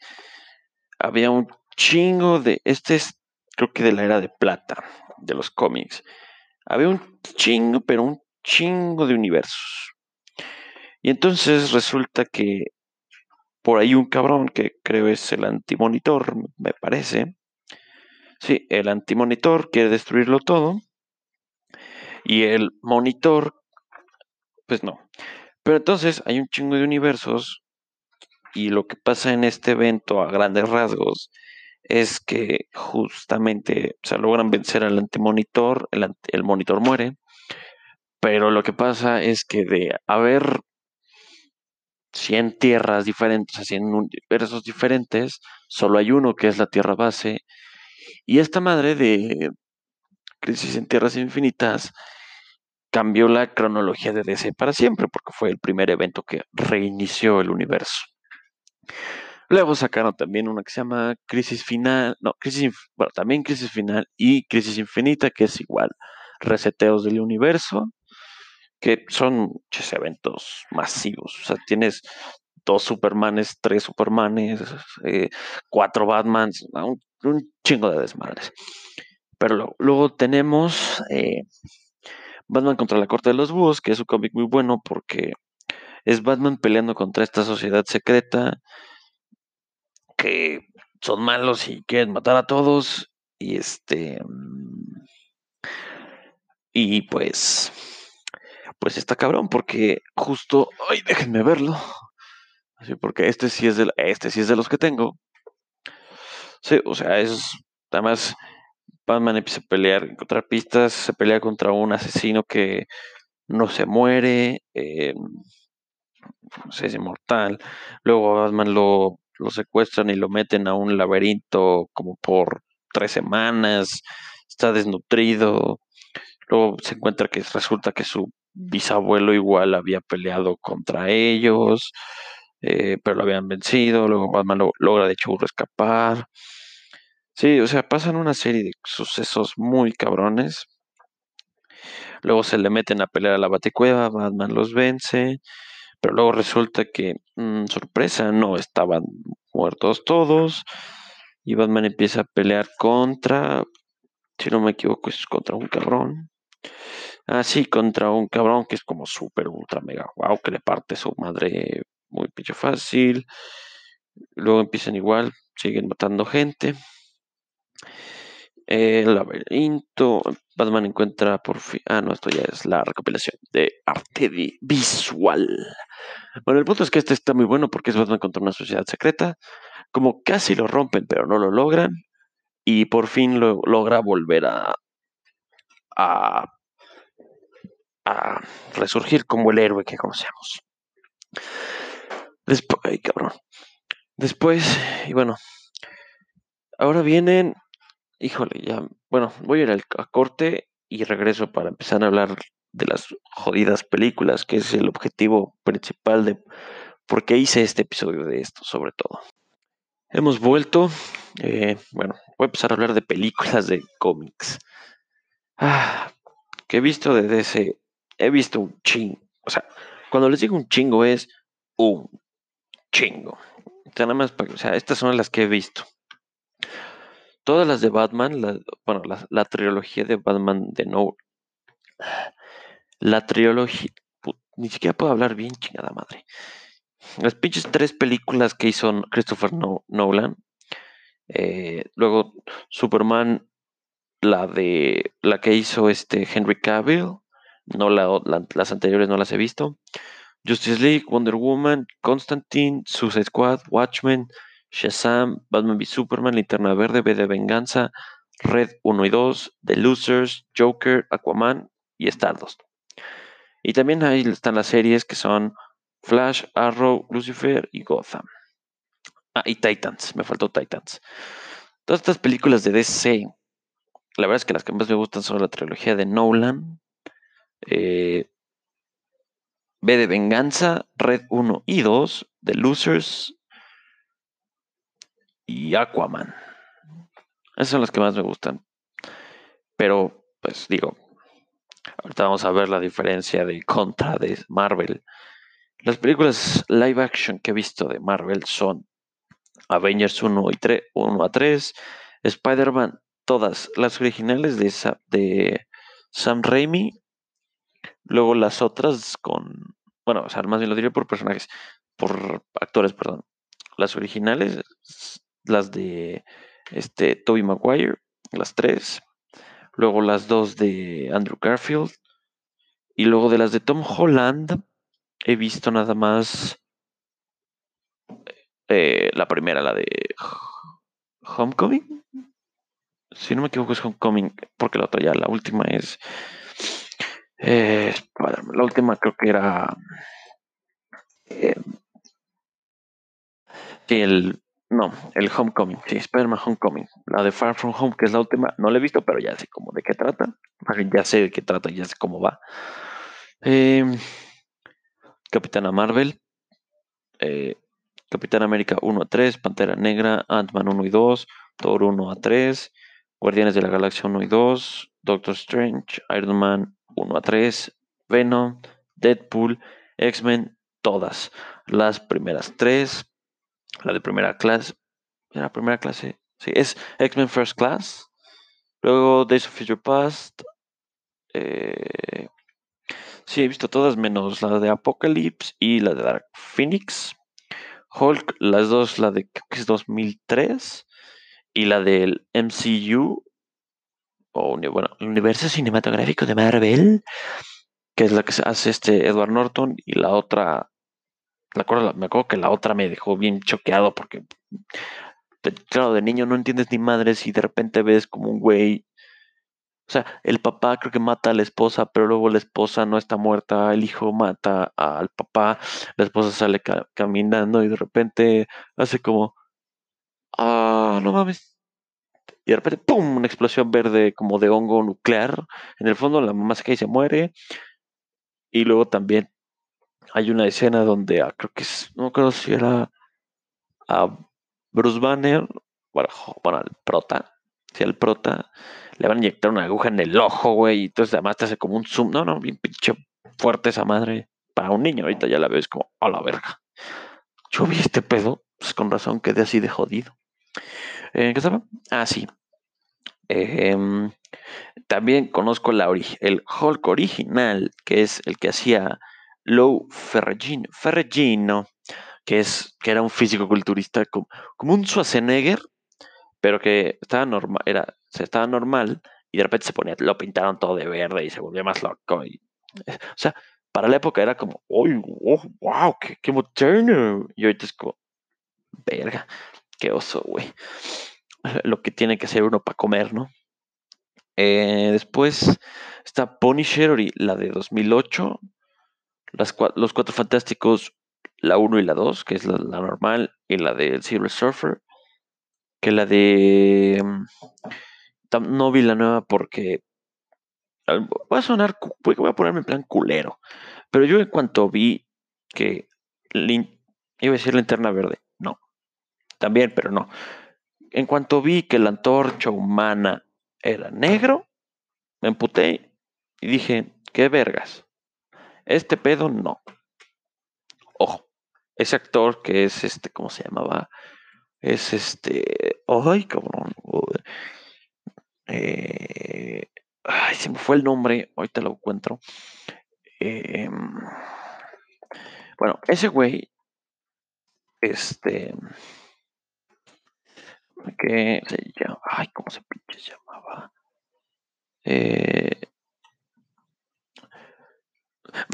había un chingo de, este es creo que de la era de plata de los cómics, había un chingo, pero un chingo de universos. Y entonces resulta que por ahí un cabrón que creo es el antimonitor, me parece. Sí, el antimonitor quiere destruirlo todo. Y el monitor, pues no. Pero entonces hay un chingo de universos y lo que pasa en este evento a grandes rasgos es que justamente se logran vencer al antimonitor, el, el monitor muere, pero lo que pasa es que de haber 100 tierras diferentes, 100 universos diferentes, solo hay uno que es la tierra base, y esta madre de Crisis en Tierras Infinitas cambió la cronología de DC para siempre, porque fue el primer evento que reinició el universo. Luego sacaron también una que se llama Crisis Final, no, Crisis, bueno, también Crisis Final y Crisis Infinita, que es igual, reseteos del universo, que son eventos masivos. O sea, tienes dos Supermanes, tres Supermanes, eh, cuatro Batmans, un, un, chingo de desmadres. Pero luego tenemos eh, Batman contra la Corte de los Búhos, que es un cómic muy bueno porque es Batman peleando contra esta sociedad secreta que son malos y quieren matar a todos. Y este. Mm, y pues. Pues está cabrón, porque justo. Ay, déjenme verlo. Porque este sí es de, este sí es de los que tengo. Sí, o sea, es. Además, Batman empieza a pelear, encontrar pistas, se pelea contra un asesino que no se muere, eh, es inmortal. Luego Batman lo, lo secuestran y lo meten a un laberinto como por tres semanas, está desnutrido. Luego se encuentra que resulta que su bisabuelo igual había peleado contra ellos, eh, pero lo habían vencido. Luego Batman logra de hecho escapar. Sí, o sea, pasan una serie de sucesos muy cabrones. Luego se le meten a pelear a la Batecueva, Batman los vence, pero luego resulta que, mm, sorpresa, no estaban muertos todos. Y Batman empieza a pelear contra, si no me equivoco, es contra un cabrón. Ah, sí, contra un cabrón que es como súper, ultra, mega, wow, que le parte su madre muy pinche fácil. Luego empiezan igual, siguen matando gente. El laberinto. Batman encuentra por fin. Ah, no, esto ya es la recopilación de arte visual. Bueno, el punto es que este está muy bueno porque es Batman contra una sociedad secreta. Como casi lo rompen, pero no lo logran. Y por fin lo, logra volver a, a, a resurgir como el héroe que conocemos. Después, ay, cabrón. Después, y bueno, ahora vienen híjole, ya, bueno, voy a ir a corte y regreso para empezar a hablar de las jodidas películas, que es el objetivo principal de por qué hice este episodio de esto, sobre todo. Hemos vuelto, eh, bueno, voy a empezar a hablar de películas de cómics. Ah, que he visto de DC, he visto un chingo, o sea, cuando les digo un chingo es un chingo. Nada más, o sea, estas son las que he visto todas las de Batman, bueno, la, trilogía de Batman de No. La trilogía. ni siquiera puedo hablar bien, chingada madre. Las pinches tres películas que hizo Christopher Nolan. Eh, luego Superman, la de la que hizo este Henry Cavill. No las anteriores no las he visto. Justice League, Wonder Woman, Constantine, Suicide Squad, Watchmen, Shazam, Batman v Superman, Linterna Verde, V de Venganza, Red 1 y 2, The Losers, Joker, Aquaman y Stardust. Y también ahí están las series que son Flash, Arrow, Lucifer y Gotham. Ah, y Titans, me faltó Titans. Todas estas películas de DC, la verdad es que las que más me gustan son la trilogía de Nolan, eh, V de Venganza, Red 1 y 2, The Losers, y Aquaman. Esas son las que más me gustan. Pero, pues digo, ahorita vamos a ver la diferencia de contra de Marvel. Las películas live action que he visto de Marvel son Avengers 1 y 3, 1 a 3, Spider-Man, todas las originales de Sam Raimi, luego las otras con, bueno, o sea, más bien lo diré por personajes, por actores, perdón. Las originales las de este, Toby Maguire, las tres, luego las dos de Andrew Garfield, y luego de las de Tom Holland he visto nada más eh, la primera, la de Homecoming. Si no me equivoco es Homecoming, porque la otra ya, la última es... Eh, la última creo que era... Eh, el no, el Homecoming, sí, Spider-Man Homecoming. La de Far From Home, que es la última, no la he visto, pero ya sé cómo de qué trata. Ya sé de qué trata, ya sé cómo va. Em, Capitana Marvel, eh, Capitán América 1 a 3, Pantera Negra, Ant-Man 1 y 2, Thor 1 a 3, Guardianes de la Galaxia 1 y 2, Doctor Strange, Iron Man 1 a 3, Venom, Deadpool, X-Men, todas. Las primeras tres, la de primera clase. La primera clase. Sí, es X-Men First Class. Luego Days of Future Past. Eh, sí, he visto todas menos la de Apocalypse y la de Dark Phoenix. Hulk, las dos, la de que es 2003 y la del MCU, o bueno, el universo cinematográfico de Marvel, que es la que hace este Edward Norton, y la otra, me acuerdo, que la otra me dejó bien choqueado porque, claro, de niño no entiendes ni madres y de repente ves como un güey o sea, el papá creo que mata a la esposa, pero luego la esposa no está muerta, el hijo mata al papá, la esposa sale caminando y de repente hace como, ah, no mames. Y de repente, ¡pum! Una explosión verde como de hongo nuclear. En el fondo la mamá se cae y se muere. Y luego también hay una escena donde ah, creo que es, no creo si era a Bruce Banner, bueno, bueno, al prota, si al prota le van a inyectar una aguja en el ojo, güey, y entonces además te hace como un zoom. No, no, bien pinche fuerte esa madre. Para un niño, ahorita ya la ves como, a la verga. Yo vi este pedo, pues con razón quedé así de jodido. Eh, ¿Qué estaba? Ah, sí. Em, también conozco la el Hulk original, que es el que hacía Lou Ferragino, Ferragino que, es, que era un físico culturista como, un Schwarzenegger, pero que estaba normal, era, se estaba normal y de repente se ponía, lo pintaron todo de verde y se volvía más loco. O sea, para la época era como, ¡Uy, oh, wow! Qué, ¡Qué moderno! Y ahorita es como, verga, qué oso, güey. Lo que tiene que hacer uno para comer, ¿no? Eh, después está Punisher, la de 2008, las, Los Cuatro Fantásticos, la 1 y la 2, que es la, normal, y la de Silver Surfer que la de... Mm, no vi la nueva porque... Va a sonar... Voy a ponerme en plan culero. Pero yo en cuanto vi que... Iba a decir linterna verde. También, pero no. En cuanto vi que la antorcha humana era negro, me emputé y dije, qué vergas. Este pedo no. Ojo, ese actor que es este, ¿cómo se llamaba? es este. Ay, cabrón. Eh, ay, se me fue el nombre. Ahorita lo encuentro. Em, bueno, ese güey. Este. Que se llama. Ay, ¿cómo se pinche llamaba? Eh,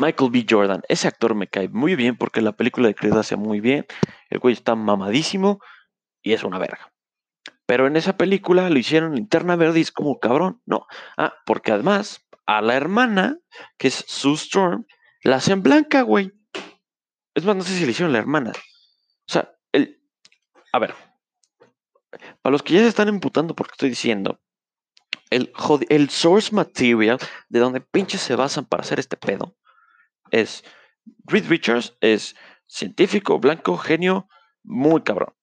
Michael B. Jordan. Ese actor me cae muy bien porque la película de Creed hace muy bien. El güey está mamadísimo y es una verga. Pero en esa película lo hicieron linterna verde y es como cabrón. No. Ah, porque además a la hermana, que es Sue Storm, la hacen blanca, güey. Es más, no sé si le hicieron la hermana. O sea, el. A ver. Para los que ya se están emputando porque estoy diciendo, el, el source material de donde pinches se basan para hacer este pedo es. Reed Richards es científico, blanco, genio, muy cabrón.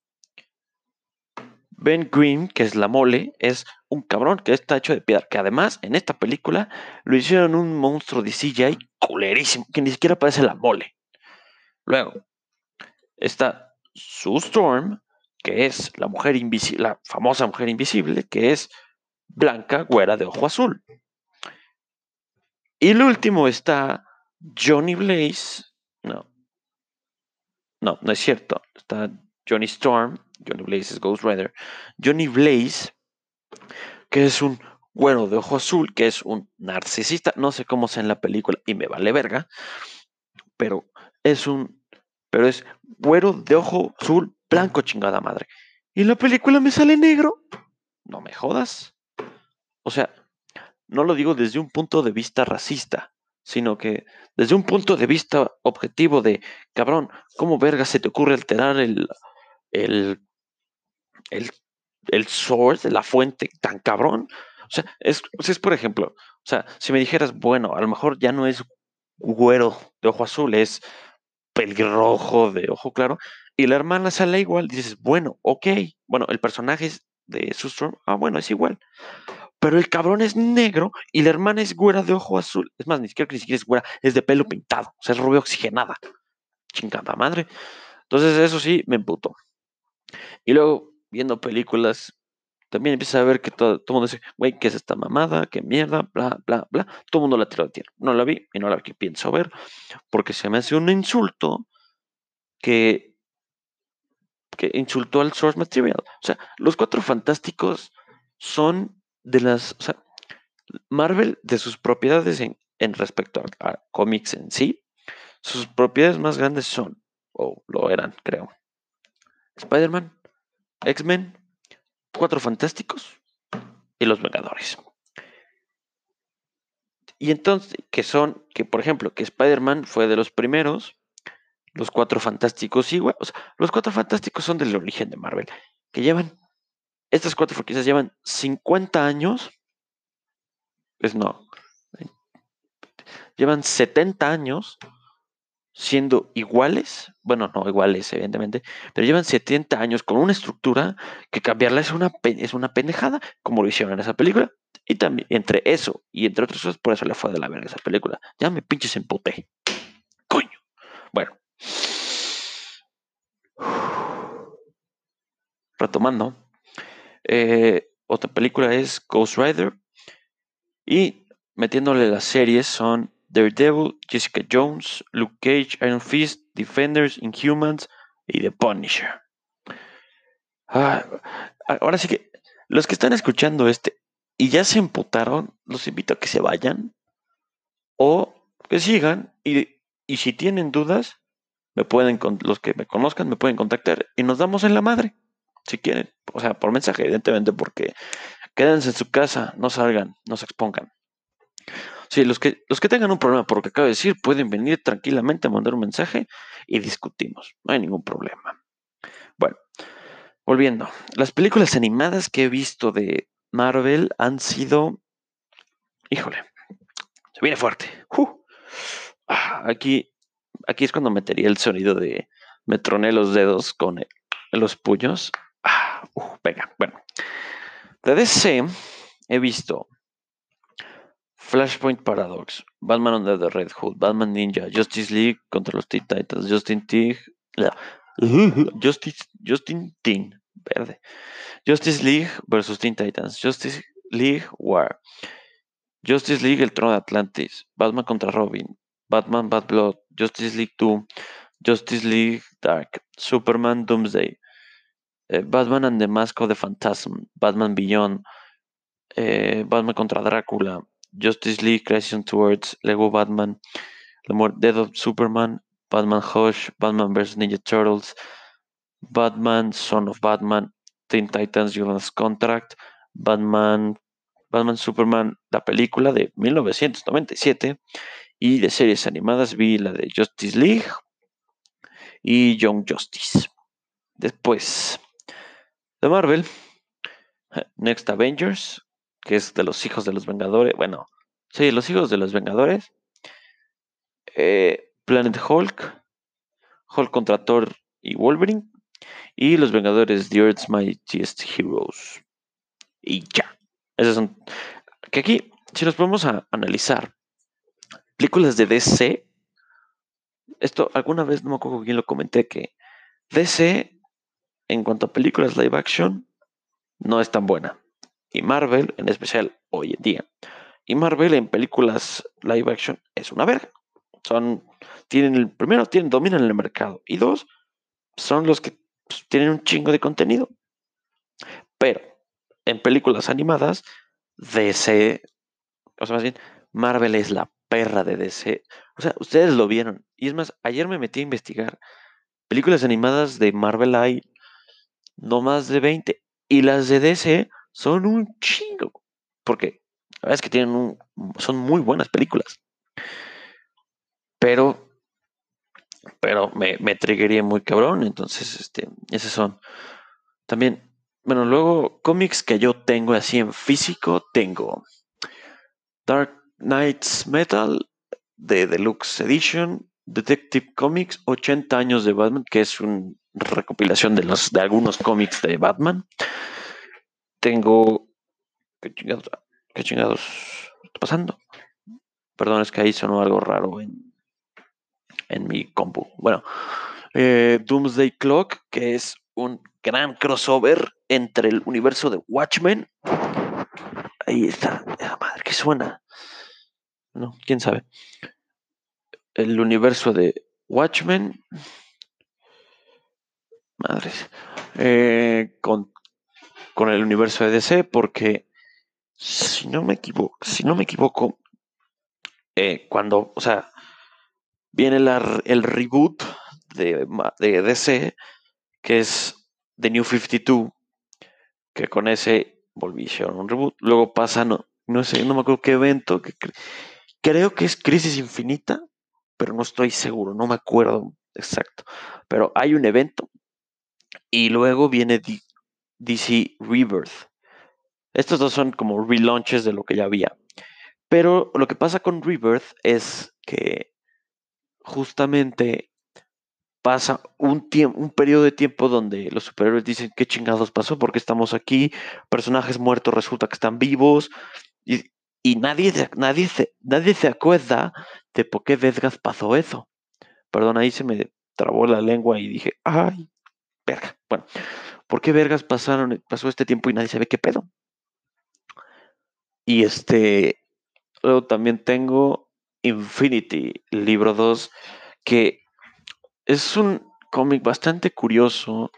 Ben Green, que es la mole, es un cabrón que está hecho de piedra. Que además, en esta película, lo hicieron un monstruo de CGI culerísimo, que ni siquiera parece la mole. Luego, está Sue Storm, que es la mujer invisible, la famosa mujer invisible, que es blanca, güera de ojo azul. Y el último está Johnny Blaze. No. No, no es cierto. Está Johnny Storm, Johnny Blaze es Ghost Rider, Johnny Blaze, que es un güero de ojo azul, que es un narcisista, no sé cómo sea en la película y me vale verga, pero es un, pero es güero de ojo azul, blanco chingada madre. Y la película me sale negro, no me jodas. O sea, no lo digo desde un punto de vista racista, sino que desde un punto de vista objetivo de, cabrón, ¿cómo verga se te ocurre alterar el, el, el, el source, la fuente tan cabrón. O sea, es, es por ejemplo, o sea, si me dijeras, bueno, a lo mejor ya no es güero de ojo azul, es pelirrojo de ojo claro, y la hermana sale igual, dices, bueno, ok, bueno, el personaje de Sustrom, ah, bueno, es igual. Pero el cabrón es negro y la hermana es güera de ojo azul. Es más, ni siquiera, ni siquiera es güera, es de pelo pintado, o sea, es rubia oxigenada. Chingada madre. Entonces, eso sí, me emputó. Y luego, viendo películas, también empieza a ver que todo, todo el mundo dice, güey, ¿qué es esta mamada? ¿Qué mierda? Bla, bla, bla. Todo el mundo la tiró de tierra. No la vi y no la que pienso ver porque se me hace un insulto que, que insultó al source material. O sea, los cuatro fantásticos son de las, o sea, Marvel de sus propiedades en, en respecto a, cómics en sí, sus propiedades más grandes son, o lo eran, creo, Spider-Man, X-Men, Cuatro Fantásticos y Los Vengadores. Y entonces, que son, que por ejemplo, que Spider-Man fue de los primeros, los Cuatro Fantásticos igual, los Cuatro Fantásticos son del origen de Marvel, que llevan, estas cuatro franquicias llevan 50 años, pues no, llevan 70 años siendo iguales, bueno, no iguales, evidentemente, pero llevan 70 años con una estructura que cambiarla es una, es una pendejada, como lo hicieron en esa película. Y también, entre eso y entre otras cosas, por eso le fue de la verga esa película. Ya me pinches emputé. Coño. Bueno. Retomando. Eh, otra película es Ghost Rider. Y metiéndole las series son Daredevil, Jessica Jones, Luke Cage, Iron Fist, Defenders, Inhumans y The Punisher. Ah, ahora sí que los que están escuchando este y ya se emputaron, los invito a que se vayan o que sigan y, si tienen dudas, me pueden, los que me conozcan me pueden contactar y nos damos en la madre, si quieren, o sea, por mensaje, evidentemente, porque quédense en su casa, no salgan, no se expongan. Sí, los que, los que tengan un problema por lo que acabo de decir pueden venir tranquilamente a mandar un mensaje y discutimos. No hay ningún problema. Bueno, volviendo. Las películas animadas que he visto de Marvel han sido... Híjole, se viene fuerte. Ah, aquí, aquí es cuando metería el sonido de... Me troné los dedos con los puños. Ah, venga, bueno. De DC he visto Flashpoint Paradox, Batman Under the Red Hood, Batman Ninja, Justice League contra los Teen Titans, Justin Tig, Justice, Justin Teen, verde, Justice League versus Teen Titans, Justice League War, Justice League El Trono de Atlantis, Batman contra Robin, Batman Bad Blood, Justice League 2, Justice League Dark, Superman Doomsday, eh, Batman and the Mask of the Phantasm, Batman Beyond, eh, Batman contra Drácula, Justice League, Creation Towards, Lego Batman, Dead of Superman, Batman Hush, Batman vs. Ninja Turtles, Batman, Son of Batman, Teen Titans, Violence Contract, Batman, Batman Superman, la película de 1997, y de series animadas vi la de Justice League y Young Justice. Después, de Marvel, Next Avengers, que es de los hijos de los Vengadores. Bueno, sí, los hijos de los Vengadores. Eh, Planet Hulk, Hulk contra Thor y Wolverine. Y los Vengadores The Earth's Mightiest Heroes. Y ya. Esas son. Que aquí, si nos podemos a analizar películas de DC, esto alguna vez no me acuerdo quién lo comenté, que DC, en cuanto a películas live action, no es tan buena y Marvel, en especial hoy en día. Y Marvel en películas live action es una verga. Son, tienen primero, tienen, dominan el mercado. Y dos, son los que pues, tienen un chingo de contenido. Pero en películas animadas, DC, o sea, más bien, Marvel es la perra de DC. O sea, ustedes lo vieron. Y es más, ayer me metí a investigar. Películas animadas de Marvel hay no más de 20. Y las de DC son un chingo. Porque la verdad es que tienen un, son muy buenas películas. Pero, pero me, me muy cabrón. Entonces, este, esos son. También, bueno, luego cómics que yo tengo así en físico, tengo Dark Knights Metal de Deluxe Edition, Detective Comics, 80 años de Batman, que es una recopilación de, los, de algunos cómics de Batman tengo... ¿Qué chingados, qué chingados está pasando? Perdón, es que ahí sonó algo raro en, en mi compu. Bueno, eh, Doomsday Clock, que es un gran crossover entre el universo de Watchmen. Ahí está, madre que suena. No, quién sabe. El universo de Watchmen. Madres. Eh, con, con el universo de DC, porque si no me equivoco, si no me equivoco, eh, cuando, o sea, viene el reboot de, de DC, que es The New 52, que con ese volví a un reboot. Luego pasa, no, no sé, no me acuerdo qué evento, que creo que es Crisis Infinita, pero no estoy seguro, no me acuerdo exacto. Pero hay un evento y luego viene DC Rebirth. Estos dos son como relaunches de lo que ya había. Pero lo que pasa con Rebirth es que justamente pasa un un periodo de tiempo donde los superhéroes dicen qué chingados pasó, porque estamos aquí, personajes muertos resulta que están vivos, y, nadie, nadie, se, nadie se acuerda de por qué Vesgas pasó eso. Perdón, ahí se me trabó la lengua y dije, ay, verga. Bueno, ¿por qué vergas pasaron, pasó este tiempo y nadie sabe qué pedo? Y este, luego también tengo Infinity, libro 2, que es un cómic bastante curioso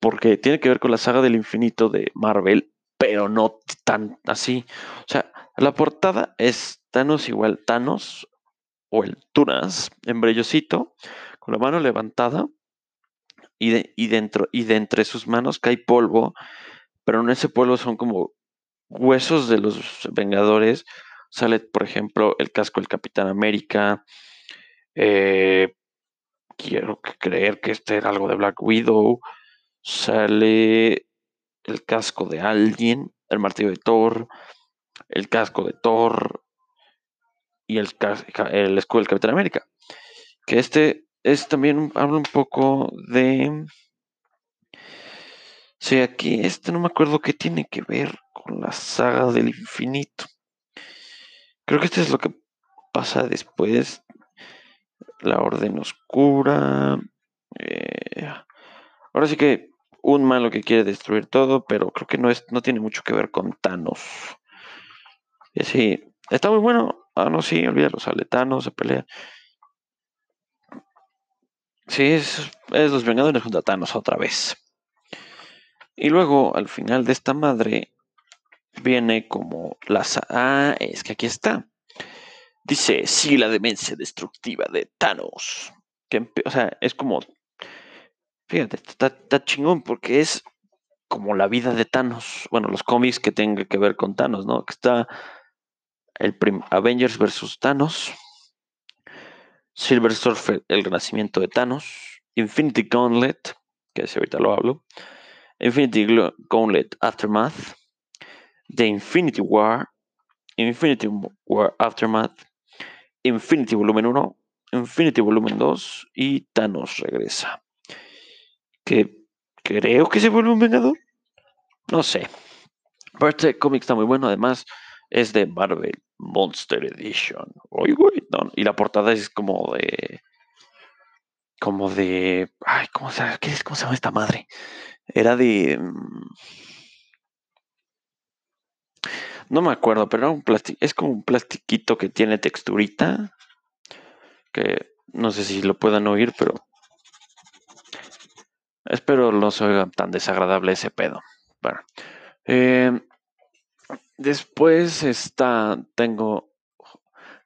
porque tiene que ver con la saga del infinito de Marvel, pero no tan así. O sea, la portada es Thanos igual Thanos o el Tunas, embrellosito, con la mano levantada y, de, y, dentro, y de entre sus manos cae polvo, pero en ese polvo son como huesos de los Vengadores. Sale, por ejemplo, el casco del Capitán América. Eh, quiero creer que este era algo de Black Widow. Sale el casco de alguien, el martillo de Thor, el casco de Thor y el, el escudo del Capitán América. Que este es también habla un poco de. Sí, aquí este no me acuerdo qué tiene que ver con la saga del infinito. Creo que este es lo que pasa después. La orden oscura. Eh, ahora sí que un malo que quiere destruir todo, pero creo que no, es, no tiene mucho que ver con Thanos. Y sí, está muy bueno. Ah, no, sí, olvídalo, sale Thanos, se pelea. Sí, es, es los Vengadores junto a Thanos otra vez. Y luego, al final de esta madre, viene como la... Ah, es que aquí está. Dice, sí, la demencia destructiva de Thanos. Que, o sea, es como Fíjate, está, chingón porque es como la vida de Thanos. Bueno, los cómics que tengan que ver con Thanos, ¿no? Que está el Avengers vs. Thanos, Silver Surfer, el renacimiento de Thanos, Infinity Gauntlet, que si ahorita lo hablo, Infinity Gauntlet Aftermath, The Infinity War, Infinity War Aftermath, Infinity Volumen 1, Infinity Volumen 2 y Thanos regresa que creo que se vuelve un Vengador. No sé. Pero este cómic está muy bueno. Además, es de Marvel Monster Edition. y la portada es como de. Como de. Ay, ¿cómo se, qué es, ¿cómo se llama esta madre? Era de. Mm, no me acuerdo, pero era un es como un plastiquito que tiene texturita. Que no sé si lo puedan oír, pero Espero no se oiga tan desagradable ese pedo. Bueno. Eh, después está. Tengo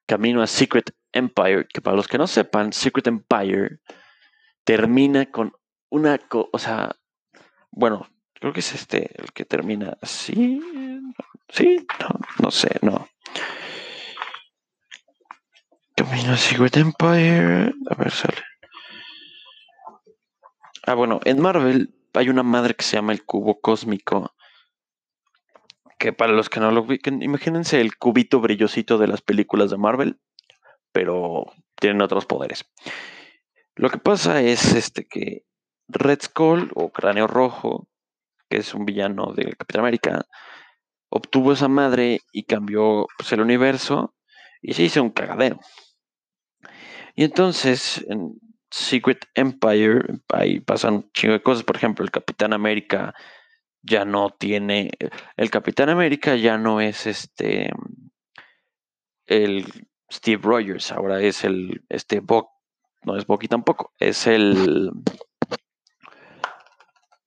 Camino a Secret Empire. Que para los que no sepan, Secret Empire termina con una. o sea. Bueno, creo que es este el que termina así. Sí, no, no sé, no. Camino a Secret Empire. A ver, sale. Ah, bueno, en Marvel hay una madre que se llama el cubo cósmico. Que para los que no lo ubiquen, imagínense el cubito brillosito de las películas de Marvel, pero tienen otros poderes. Lo que pasa es este que Red Skull o Cráneo Rojo, que es un villano del Capitán América, obtuvo esa madre y cambió pues, el universo y se hizo un cagadero. Y entonces, en, Secret Empire, ahí pasan un chingo de cosas. Por ejemplo, el Capitán América ya no tiene. El Capitán América ya no es este. El Steve Rogers, ahora es el. Este Buck. No es Bucky tampoco. Es el.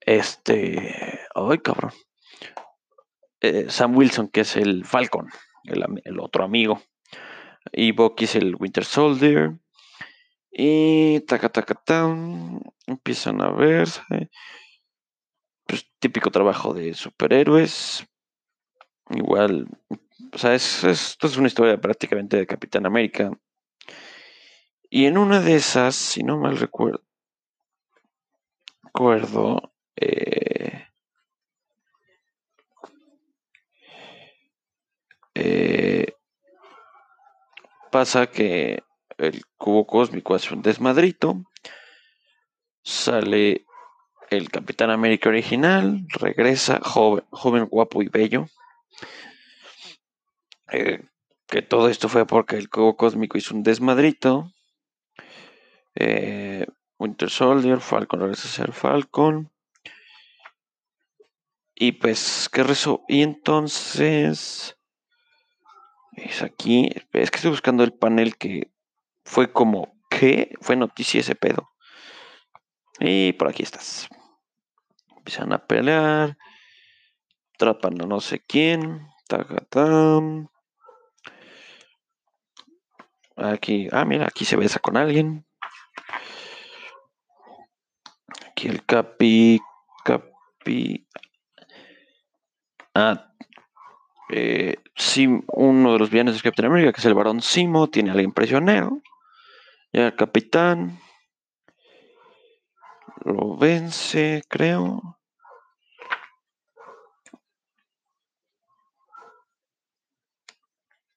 Este. Ay, cabrón. Eh, Sam Wilson, que es el Falcon, el, otro amigo. Y Bucky es el Winter Soldier. Y taca, taca, empiezan a verse. Pues, típico trabajo de superhéroes. Igual, o sea, es, esto es una historia prácticamente de Capitán América. Y en una de esas, si no mal recuerdo, recuerdo eh, eh, pasa que el cubo cósmico hace un desmadrito, sale el Capitán América original, regresa joven, joven guapo y bello. Eh, que todo esto fue porque el cubo cósmico hizo un desmadrito. Eh, Winter Soldier, Falcon regresa a ser Falcon. Y pues, ¿qué rezó? Y entonces. Es aquí. Es que estoy buscando el panel que fue como, ¿qué? Fue noticia ese pedo. Y por aquí estás. Empiezan a pelear. Atrapan a no sé quién. Aquí, ah, mira, aquí se besa con alguien. Aquí el Capi. Capi. Ah, eh, uno de los bienes de Capitán América, que es el varón Simo, tiene al alguien prisionero. Y el capitán lo vence, creo.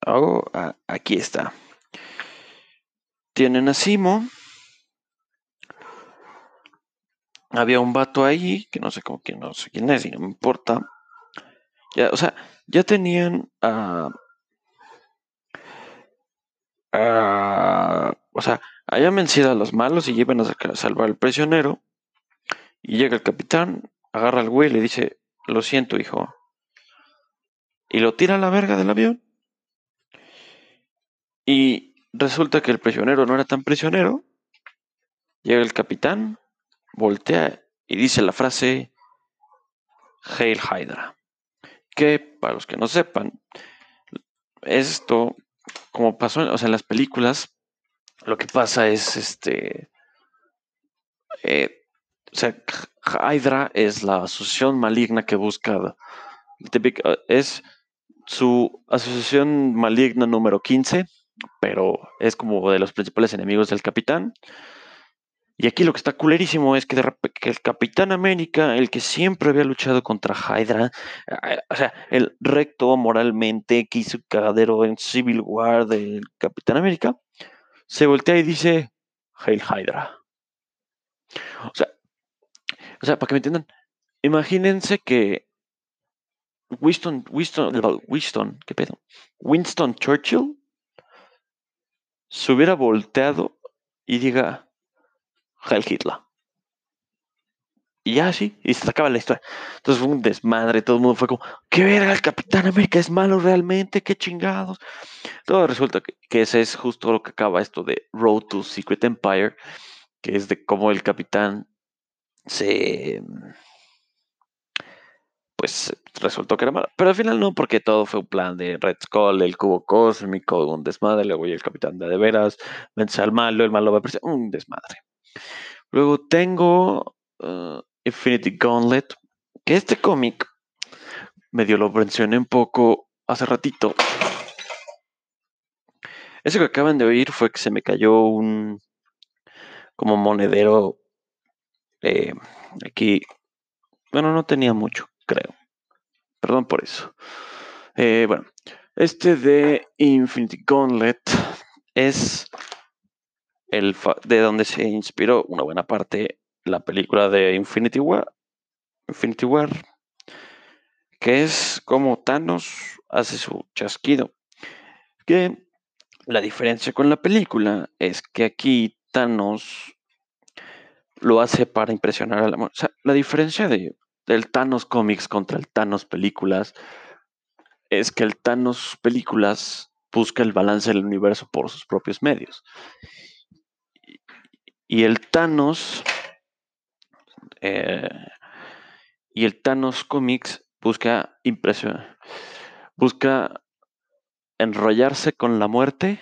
Oh, aquí está. Tienen a Simo. Había un vato ahí, que no sé cómo quién, no sé quién es, y no me importa. Ya, o sea, ya tenían a. o sea, hayan vencido a los malos y llevan a salvar al prisionero. Y llega el capitán, agarra al güey y le dice: Lo siento, hijo. Y lo tira a la verga del avión. Y resulta que el prisionero no era tan prisionero. Llega el capitán, voltea y dice la frase: Hail Hydra que, para los que no sepan, esto, como pasó o sea, en las películas, lo que pasa es, este, eh, o sea, Hydra es la asociación maligna que busca, es su asociación maligna número 15, pero es como de los principales enemigos del capitán. Y aquí lo que está culerísimo es que, el Capitán América, el que siempre había luchado contra Hydra, o sea, el recto moralmente que hizo cagadero en Civil War del Capitán América, se voltea y dice, Hail Hydra. O sea, o sea, para que me entiendan, imagínense que Winston, Winston, Winston, ¿qué pedo? Winston Churchill se hubiera volteado y diga, Heil Hitler. Y ya sí, y se acaba la historia. Entonces fue un desmadre, todo el mundo fue como, ¿qué verga? El Capitán América es malo realmente, qué chingados. Todo resulta que, ese es justo lo que acaba esto de Road to Secret Empire, que es de cómo el Capitán se. Pues resultó que era malo. Pero al final no, porque todo fue un plan de Red Skull, el cubo cósmico, un desmadre, luego y el Capitán de, de veras vence al malo, el malo va a aparecer, un desmadre. Luego tengo uh, Infinity Gauntlet, que este cómic medio lo mencioné un poco hace ratito. Eso que acaban de oír fue que se me cayó un como monedero eh, aquí. Bueno, no tenía mucho, creo. Perdón por eso. Eh, bueno, este de Infinity Gauntlet es el de donde se inspiró una buena parte la película de Infinity War, Infinity War, que es como Thanos hace su chasquido. Que la diferencia con la película es que aquí Thanos lo hace para impresionar a la O sea, la diferencia de, del Thanos Comics contra el Thanos Películas es que el Thanos Películas busca el balance del universo por sus propios medios. Y el Thanos. Eh, y el Thanos Comics busca impresión. Busca enrollarse con la muerte.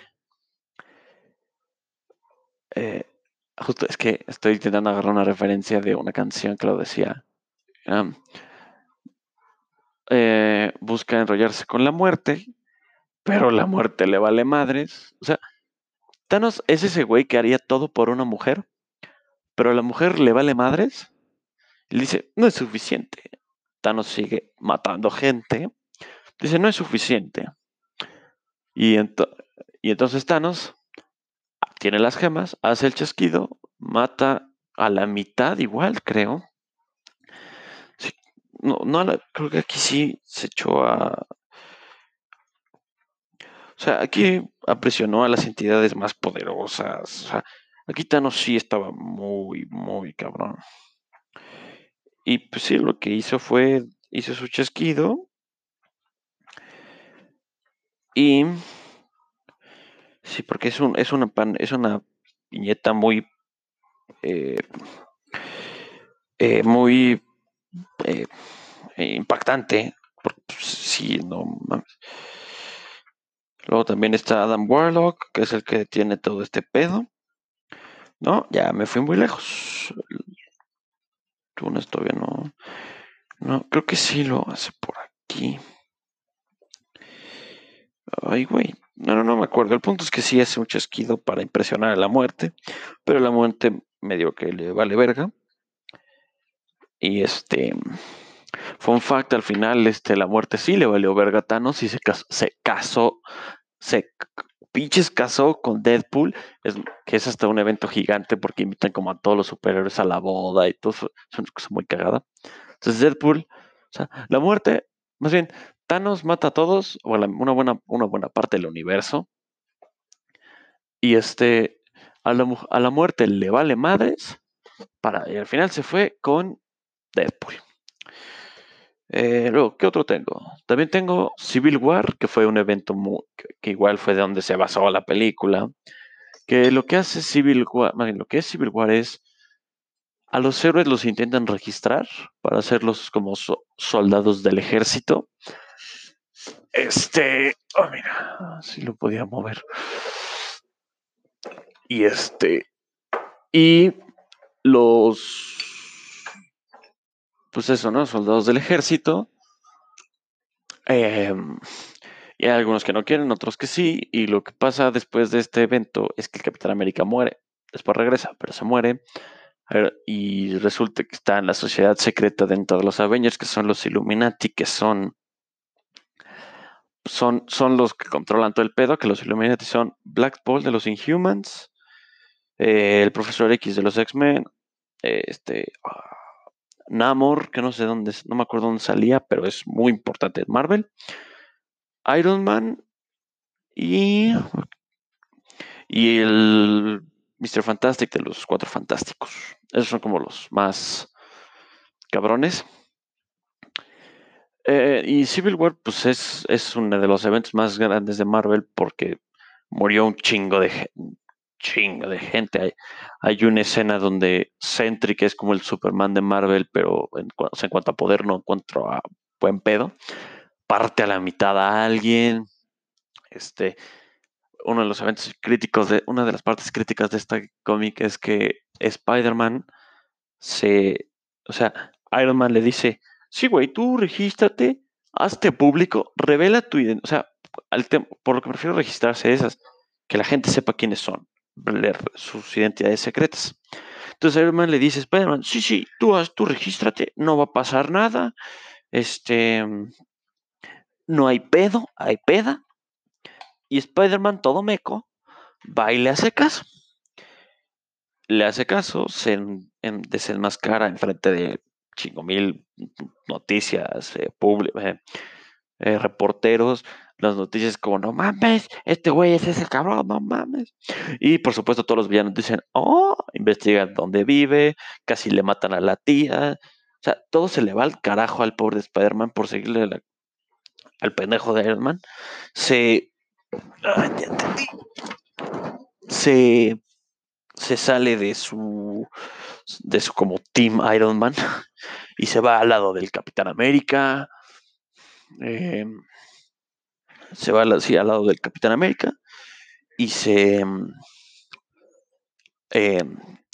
Eh, justo es que estoy intentando agarrar una referencia de una canción que lo decía. Eh, busca enrollarse con la muerte, pero la muerte le vale madres. O sea, Thanos es ese güey que haría todo por una mujer, pero a la mujer le vale madres. Y dice, no es suficiente. Thanos sigue matando gente. Dice, no es suficiente. Y, y entonces Thanos tiene las gemas, hace el chasquido, mata a la mitad igual, creo. no, no, creo que aquí sí se echó a... O sea, aquí apresionó a las entidades más poderosas. Aquí Thanos sí estaba muy, muy cabrón. Y pues sí, lo que hizo fue, hizo su chasquido. Y sí, porque es, un, es, una, es una viñeta muy, eh, eh, muy eh, impactante. Porque, sí, no mames. Luego también está Adam Warlock, que es el que tiene todo este pedo. No, ya me fui muy lejos. Tunes todavía no. No, creo que sí lo hace por aquí. Ay, güey. No, no, no me acuerdo. El punto es que sí hace un chasquido para impresionar a la muerte. Pero la muerte medio que le vale verga. Y este. Fun fact, al final, este, la muerte sí le valió verga a Thanos y se casó se pinches casó con Deadpool, es, que es hasta un evento gigante porque invitan como a todos los superhéroes a la boda y todo, es una cosa muy cagada. Entonces Deadpool, o sea, la muerte, más bien, Thanos mata a todos, o una, buena, una buena parte del universo, y este, a la, la muerte le vale madres, y al final se fue con Deadpool. Eh, luego, ¿qué otro tengo? También tengo Civil War, que fue un evento que, igual fue de donde se basó la película. Que lo que hace Civil War, lo que es Civil War es a los héroes los intentan registrar para hacerlos como soldados del ejército. Este, oh mira, si lo podía mover. Y este, y los pues eso, ¿no? Soldados del ejército. Em, y hay algunos que no quieren, otros que sí. Y lo que pasa después de este evento es que el Capitán América muere. Después regresa, pero se muere. Y resulta que está en la sociedad secreta dentro de los Avengers, que son los Illuminati, que son, son, son los que controlan todo el pedo, que los Illuminati son Black Bolt de los Inhumans, eh, el Profesor X de los X-Men, este, ah, Namor, que no sé dónde, no me acuerdo dónde salía, pero es muy importante en Marvel. Iron Man y, y el Mr. Fantastic de los Cuatro Fantásticos. Esos son como los más cabrones. Eh, y Civil War, pues es, es uno de los eventos más grandes de Marvel porque murió un chingo de, chingo de gente. Hay, hay una escena donde Sentry, que es como el Superman de Marvel, pero en, en cuanto a poder no encuentro a buen pedo, parte a la mitad a alguien. Este, uno de los eventos críticos de, una de las partes críticas de esta cómic es que Spider-Man se, o sea, Iron Man le dice, sí, güey, tú regístrate, hazte público, revela tu identidad, o sea, por lo que prefiero registrarse esas, que la gente sepa quiénes son leer sus identidades secretas. Entonces Iron le dice Spider-Man, sí, sí, tú, haz, tú regístrate, no va a pasar nada, este, no hay pedo, hay peda. Y Spider-Man, todo meco, va y le hace caso. Le hace caso, se en, en, desenmascara enfrente de chingo mil noticias, eh, eh, eh, reporteros, las noticias como, no mames, este güey es ese cabrón, no mames. Y por supuesto todos los villanos dicen, oh, investigan dónde vive, casi le matan a la tía. O sea, todo se le va al carajo al pobre Spider-Man por seguirle al pendejo de Iron Man. Se... Entendí. Se... Se sale de su... De su como Team Iron Man y se va al lado del Capitán América. Eh, se va así al lado del Capitán América y se, eh,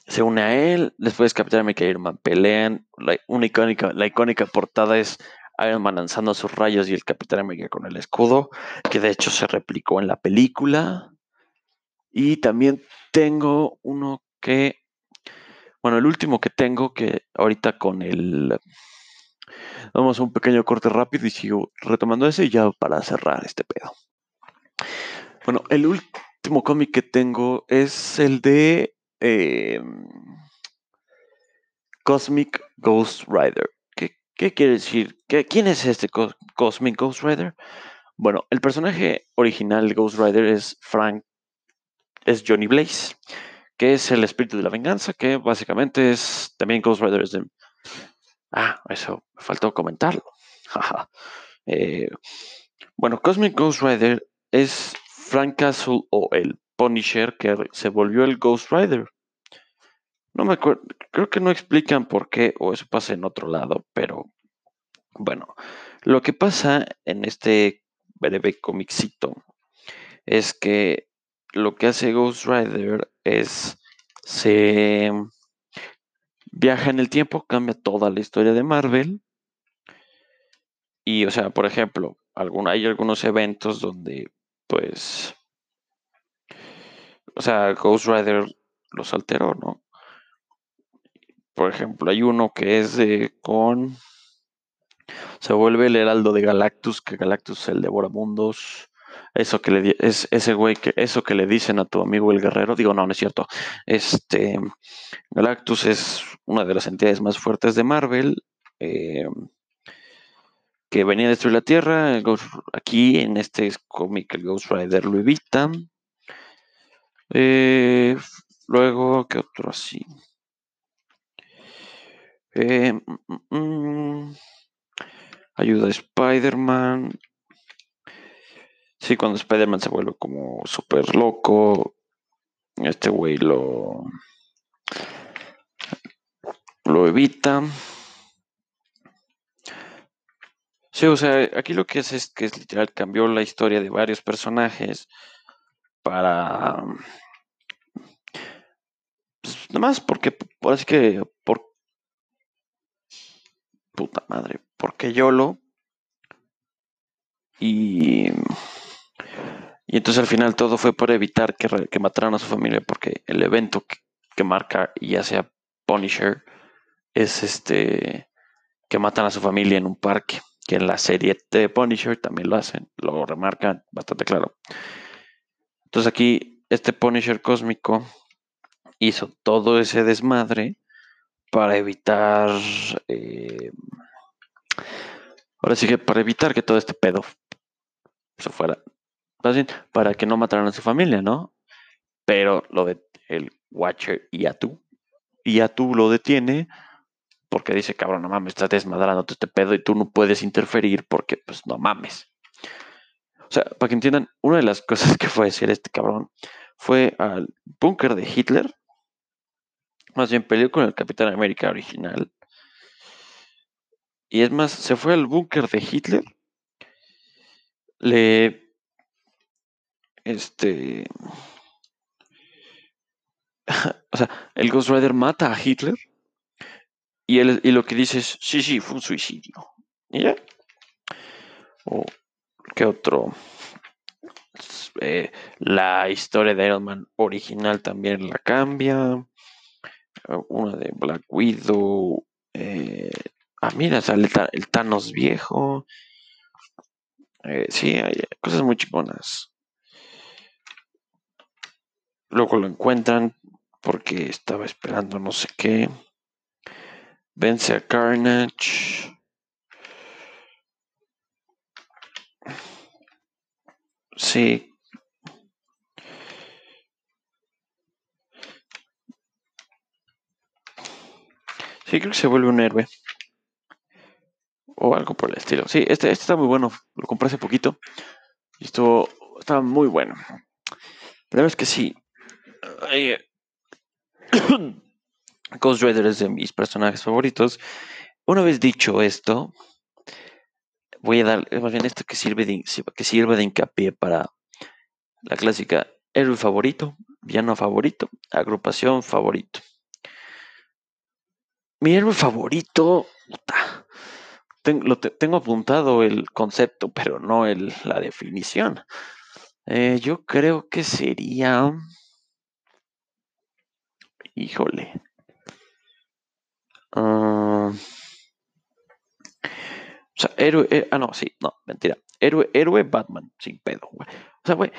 se une a él. Después Capitán América y Iron Man pelean. La, icónica, la icónica portada es Iron Man lanzando sus rayos y el Capitán América con el escudo, que de hecho se replicó en la película. Y también tengo uno que, bueno, el último que tengo, que ahorita con el Vamos a un pequeño corte rápido y sigo retomando ese ya para cerrar este pedo. Bueno, el último cómic que tengo es el de em, Cosmic Ghost Rider. ¿Qué, quiere decir? ¿Qué, ¿Quién es este Cosmic Ghost Rider? Bueno, el personaje original de Ghost Rider es Frank, es Johnny Blaze, que es el espíritu de la venganza, que básicamente es también Ghost Rider Ah, eso me faltó comentarlo. Eh, bueno, Cosmic Ghost Rider es Frank Castle o el Punisher que se volvió el Ghost Rider. No me acuerdo, creo que no explican por qué o eso pasa en otro lado, pero bueno, lo que pasa en este breve comicito es que lo que hace Ghost Rider es se viaja en el tiempo, cambia toda la historia de Marvel. Y, o sea, por ejemplo, hay algunos eventos donde, pues, o sea, Ghost Rider los alteró, ¿no? Por ejemplo, hay uno que es de con. Se vuelve el heraldo de Galactus, que Galactus es el devoramundos. Eso que le es ese güey que eso que le dicen a tu amigo el guerrero, digo, no, no es cierto. Este Galactus es una de las entidades más fuertes de Marvel. Eh, que venía a destruir la Tierra. aquí en este cómic el Ghost Rider lo evita. Eh, luego, ¿qué otro así? Eh, mm, mm, mm, ayuda a Spider-Man. Sí, cuando Spider-Man se vuelve como súper loco, este güey lo, lo evita. Sí, o sea, aquí lo que hace es que es literal cambió la historia de varios personajes para. Pues, nada más porque, así que, por. Puta madre, porque YOLO. Y. Y entonces al final todo fue por evitar que, que mataran a su familia, porque el evento que, marca, ya sea Punisher, es este que matan a su familia en un parque, que en la serie de Punisher también lo hacen, lo remarcan bastante claro. Entonces aquí este Punisher cósmico hizo todo ese desmadre para evitar, eh, ahora sí que para evitar que todo este pedo se fuera para que no mataran a su familia, ¿no? Pero lo de el Watcher y Atu, y Atu lo detiene porque dice, cabrón, no mames, estás desmadrando este pedo y tú no puedes interferir porque, pues, no mames. O sea, para que entiendan, una de las cosas que fue a decir este cabrón fue al búnker de Hitler. Más bien peleó con el Capitán América original. Y es más, se fue al búnker de Hitler. Le este. o sea, el Ghost Rider mata a Hitler. Y, él, y lo que dice es: sí, sí, fue un suicidio. ¿Y ya? O, ¿qué otro? Eh, la historia de Iron Man original también la cambia. Una de Black Widow. Eh, ah, mira, sale el Thanos viejo. Eh, sí, hay cosas muy chingonas. Luego lo encuentran porque estaba esperando no sé qué. Vence a Carnage. Sí. Sí, creo que se vuelve un héroe. O algo por el estilo. Sí, este, este está muy bueno. Lo compré hace poquito. Y esto está muy bueno. La verdad es que sí. Ghost Rider es de mis personajes favoritos. Una vez dicho esto, voy a dar, más bien esto que sirve de, que sirve de hincapié para la clásica héroe favorito, villano favorito, agrupación favorito. Mi héroe favorito, tengo, tengo apuntado el concepto, pero no el, la definición. Eh, yo creo que sería... Híjole. Uh, o sea, héroe. Eh, ah, no, sí, no, mentira. Héroe, héroe Batman, sin pedo. O sea, güey,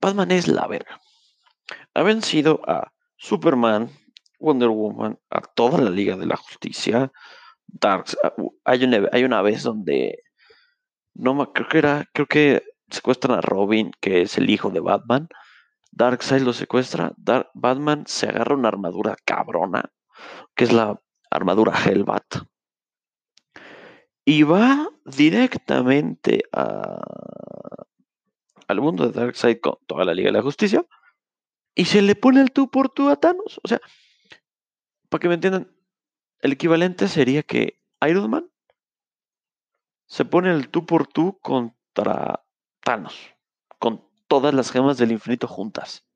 Batman es la verga. Ha vencido a Superman, Wonder Woman, a toda la Liga de la Justicia. Darks. Hay una, hay una vez donde. No, creo que era. Creo que secuestran a Robin, que es el hijo de Batman. Darkseid lo secuestra. Batman se agarra una armadura cabrona, que es la armadura Hellbat. Y va directamente a, al mundo de Darkseid con toda la Liga de la Justicia. Y se le pone el tú por tú a Thanos. O sea, para que me entiendan, el equivalente sería que Iron Man se pone el tú por tú contra Thanos. Todas las gemas del infinito juntas.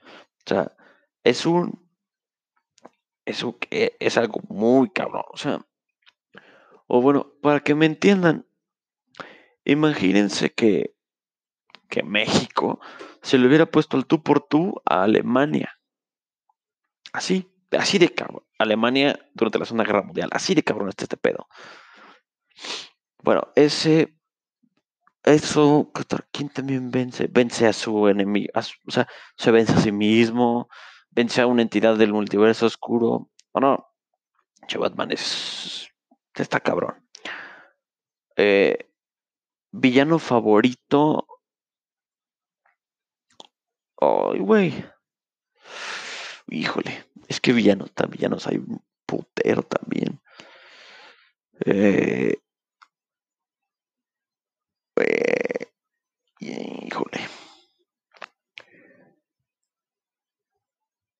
O sea, es un. Es, un, es algo muy cabrón. O sea, o bueno, para que me entiendan, imagínense que, que México se le hubiera puesto el tú por tú a Alemania. Así, así de cabrón. Alemania durante la Segunda Guerra Mundial. Así de cabrón está este pedo. Bueno, ese. Eso, ¿quién también vence? Vence a su enemigo, o sea, se vence a sí mismo, vence a una entidad del multiverso oscuro. O no, che, Batman es Está cabrón. Eh, villano favorito. Ay, güey. Híjole. Es que villanos, villanos hay un putero también. Eh, eh, híjole.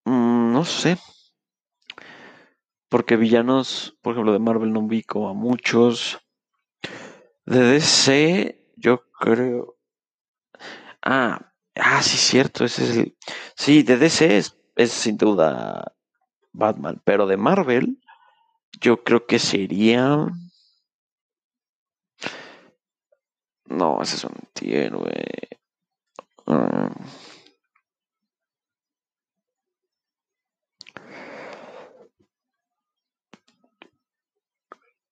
Mm, no sé. Porque villanos, por ejemplo, de Marvel no ubico a muchos. De DC, yo creo. Ah, ah, sí, cierto. Ese es el... Sí, de DC es, es sin duda Batman. Pero de Marvel, yo creo que sería. No, ese es un güey. Ah.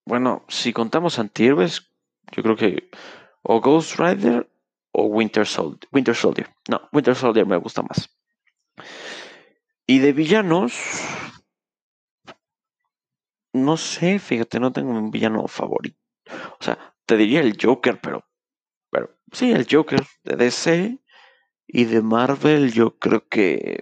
Bueno, si contamos antihéroes, yo creo que o Ghost Rider o Winter Soldier. Winter Soldier. No, Winter Soldier me gusta más. Y de villanos, no sé, fíjate, no tengo un villano favorito. O sea, te diría el Joker, pero, pero sí, el Joker de DC y de Marvel, yo creo que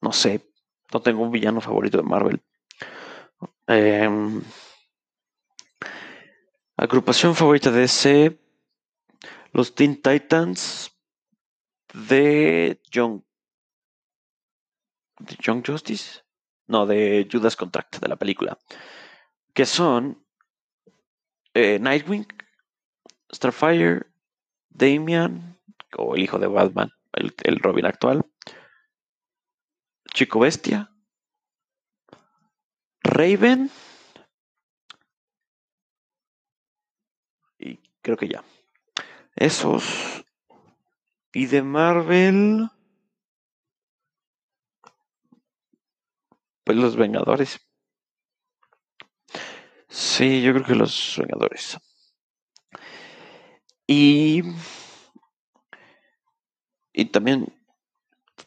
no sé, no tengo un villano favorito de Marvel. Em, agrupación favorita de ese, los Teen Titans de Young, de Young Justice, no, de Judas Contract, de la película, que son eh, Nightwing, Starfire, Damian, o el hijo de Batman, el Robin actual, Chico Bestia, Raven y creo que ya. Esos. Y de Marvel. Pues los Vengadores. Sí, yo creo que los Vengadores. Y. Y también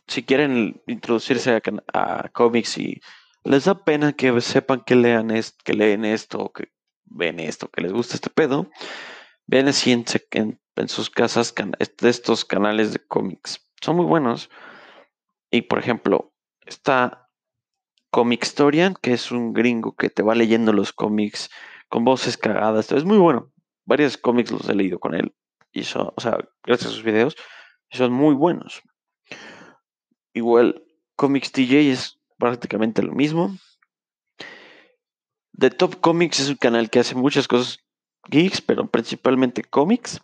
si quieren introducirse a, cómics y les da pena que sepan que lean esto, que leen esto, que ven esto, que les gusta este pedo, ven así en, en, sus casas de estos canales de cómics. Son muy buenos. Y por ejemplo, está Comic Storian, que es un gringo que te va leyendo los cómics con voces cagadas. Es muy bueno. Varios cómics los he leído con él. Y son, o sea, gracias a sus videos, son muy buenos. Igual, Comics TJ es prácticamente lo mismo. The Top Comics es un canal que hace muchas cosas geeks, pero principalmente cómics.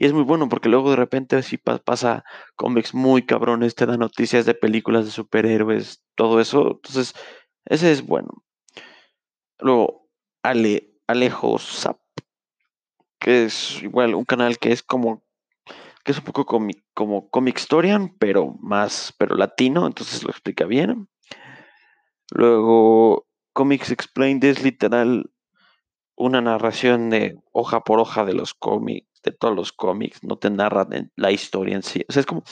Y es muy bueno porque luego de repente así pasa cómics muy cabrones, te da noticias de películas de superhéroes, todo eso. Entonces, ese es bueno. Luego, Ale, Alejo Zap, que es igual un canal que es como que es un poco como, como Comic Historian, pero más, pero latino, entonces lo explica bien. Luego, Comics Explained es literal una narración de hoja por hoja de los cómics, de todos los cómics, no te narran la historia en sí. O sea, es como,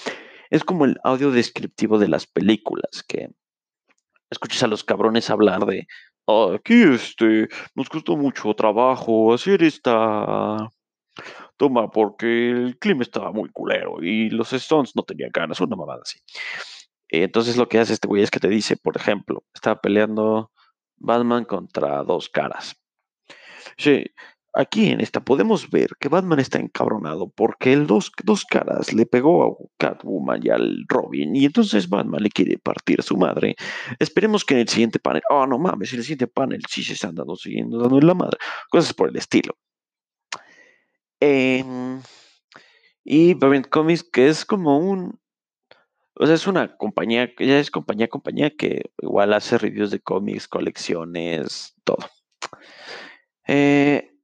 es como el audio descriptivo de las películas, que escuchas a los cabrones hablar de, aquí este, nos costó mucho trabajo hacer esta toma porque el clima estaba muy culero y los Stones no tenían ganas, una mamada así. Entonces lo que hace este güey es que te dice, por ejemplo, estaba peleando Batman contra dos caras. Sí, aquí en esta podemos ver que Batman está encabronado porque el dos, dos caras le pegó a Catwoman y al Robin y entonces Batman le quiere partir a su madre. Esperemos que en el siguiente panel, oh no mames, en el siguiente panel sí se están dando, siguiendo dando en la madre. Cosas por el estilo. Em, y Variant Comics, que es como un. O sea, es una compañía, ya es compañía, compañía que igual hace reviews de cómics, colecciones, todo. Eh,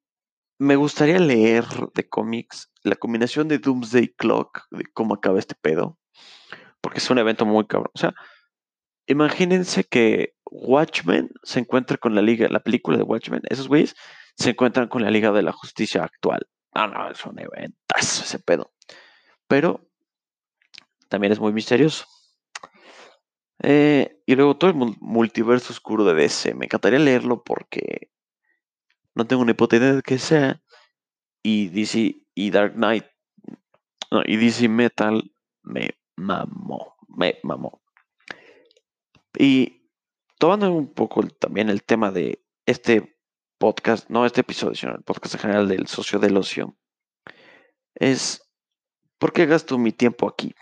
me gustaría leer de cómics la combinación de Doomsday Clock, de cómo acaba este pedo, porque es un evento muy cabrón. O sea, imagínense que Watchmen se encuentra con la liga, la película de Watchmen, esos güeyes se encuentran con la Liga de la Justicia actual. Ah, no, es un eventazo ese pedo. Pero también es muy misterioso. Eh, y luego todo el multiverso oscuro de DC. Me encantaría leerlo porque no tengo ni puta de qué sea. Y DC y Dark Knight no, y DC Metal me mamó. Me mamó. Y tomando un poco también el tema de este podcast, no este episodio, sino el podcast en general del socio del ocio, es ¿por qué gasto mi tiempo aquí?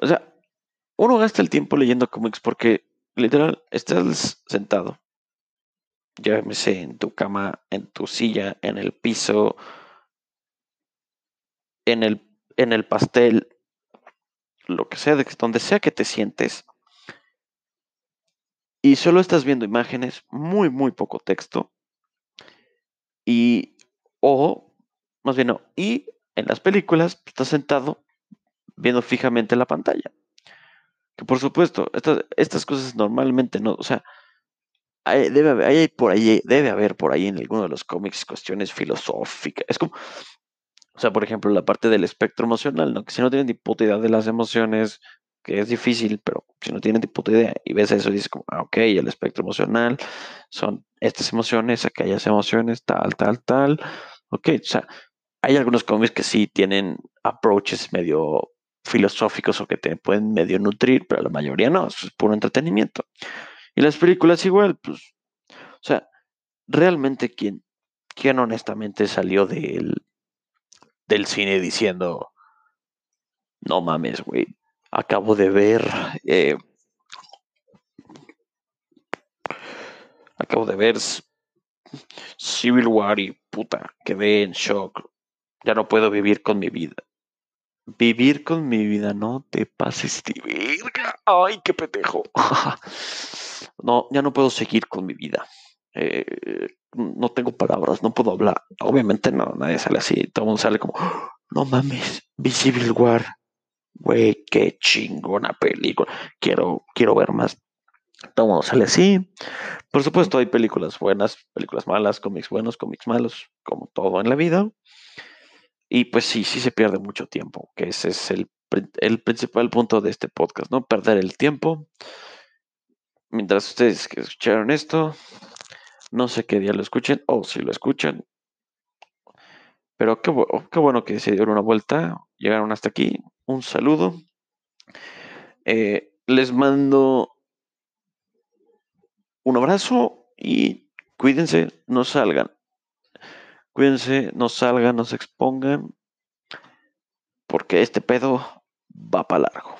O sea, uno gasta el tiempo leyendo cómics porque literal estás sentado, llámese en tu cama, en tu silla, en el piso, en el, en el pastel, lo que sea, donde sea que te sientes, y solo estás viendo imágenes, muy, muy poco texto. Y, o, más bien no, y en las películas estás sentado viendo fijamente la pantalla. Que por supuesto, estas, estas cosas normalmente no, o sea, hay, debe haber, hay por ahí, debe haber por ahí en alguno de los cómics cuestiones filosóficas. Es como, o sea, por ejemplo, la parte del espectro emocional, ¿no? Que si no tienen ni puta idea de las emociones, que es difícil, pero si no tienen ni puta idea y ves eso y dices como, ah, ok, el espectro emocional son estas emociones, aquellas emociones, tal, tal, tal. Ok, o sea, hay algunos cómics que sí tienen approaches medio filosóficos o que te pueden medio nutrir, pero la mayoría no, es puro entretenimiento. Y las películas igual, pues, o sea, realmente quién, quién honestamente salió del, del cine diciendo, no mames, güey, acabo de ver. Eh, acabo de ver Civil War y puta, quedé en shock. Ya no puedo vivir con mi vida. Vivir con mi vida, no te pases de verga. Ay, qué petejo. no, ya no puedo seguir con mi vida. Eh, no tengo palabras, no puedo hablar. Obviamente no, nadie sale así. Todo el mundo sale como, no mames, vi Civil War güey, qué chingona película, quiero, quiero ver más. Todo mundo sale así. Por supuesto, hay películas buenas, películas malas, cómics buenos, cómics malos, como todo en la vida. Y pues sí, sí se pierde mucho tiempo, que ese es el, el principal punto de este podcast, ¿no? Perder el tiempo. Mientras ustedes que escucharon esto, no sé qué día lo escuchen o si lo escuchan. Pero qué, qué bueno que se dieron una vuelta, llegaron hasta aquí. Un saludo. Eh, les mando un abrazo y cuídense, no salgan. Cuídense, no salgan, no se expongan, porque este pedo va para largo.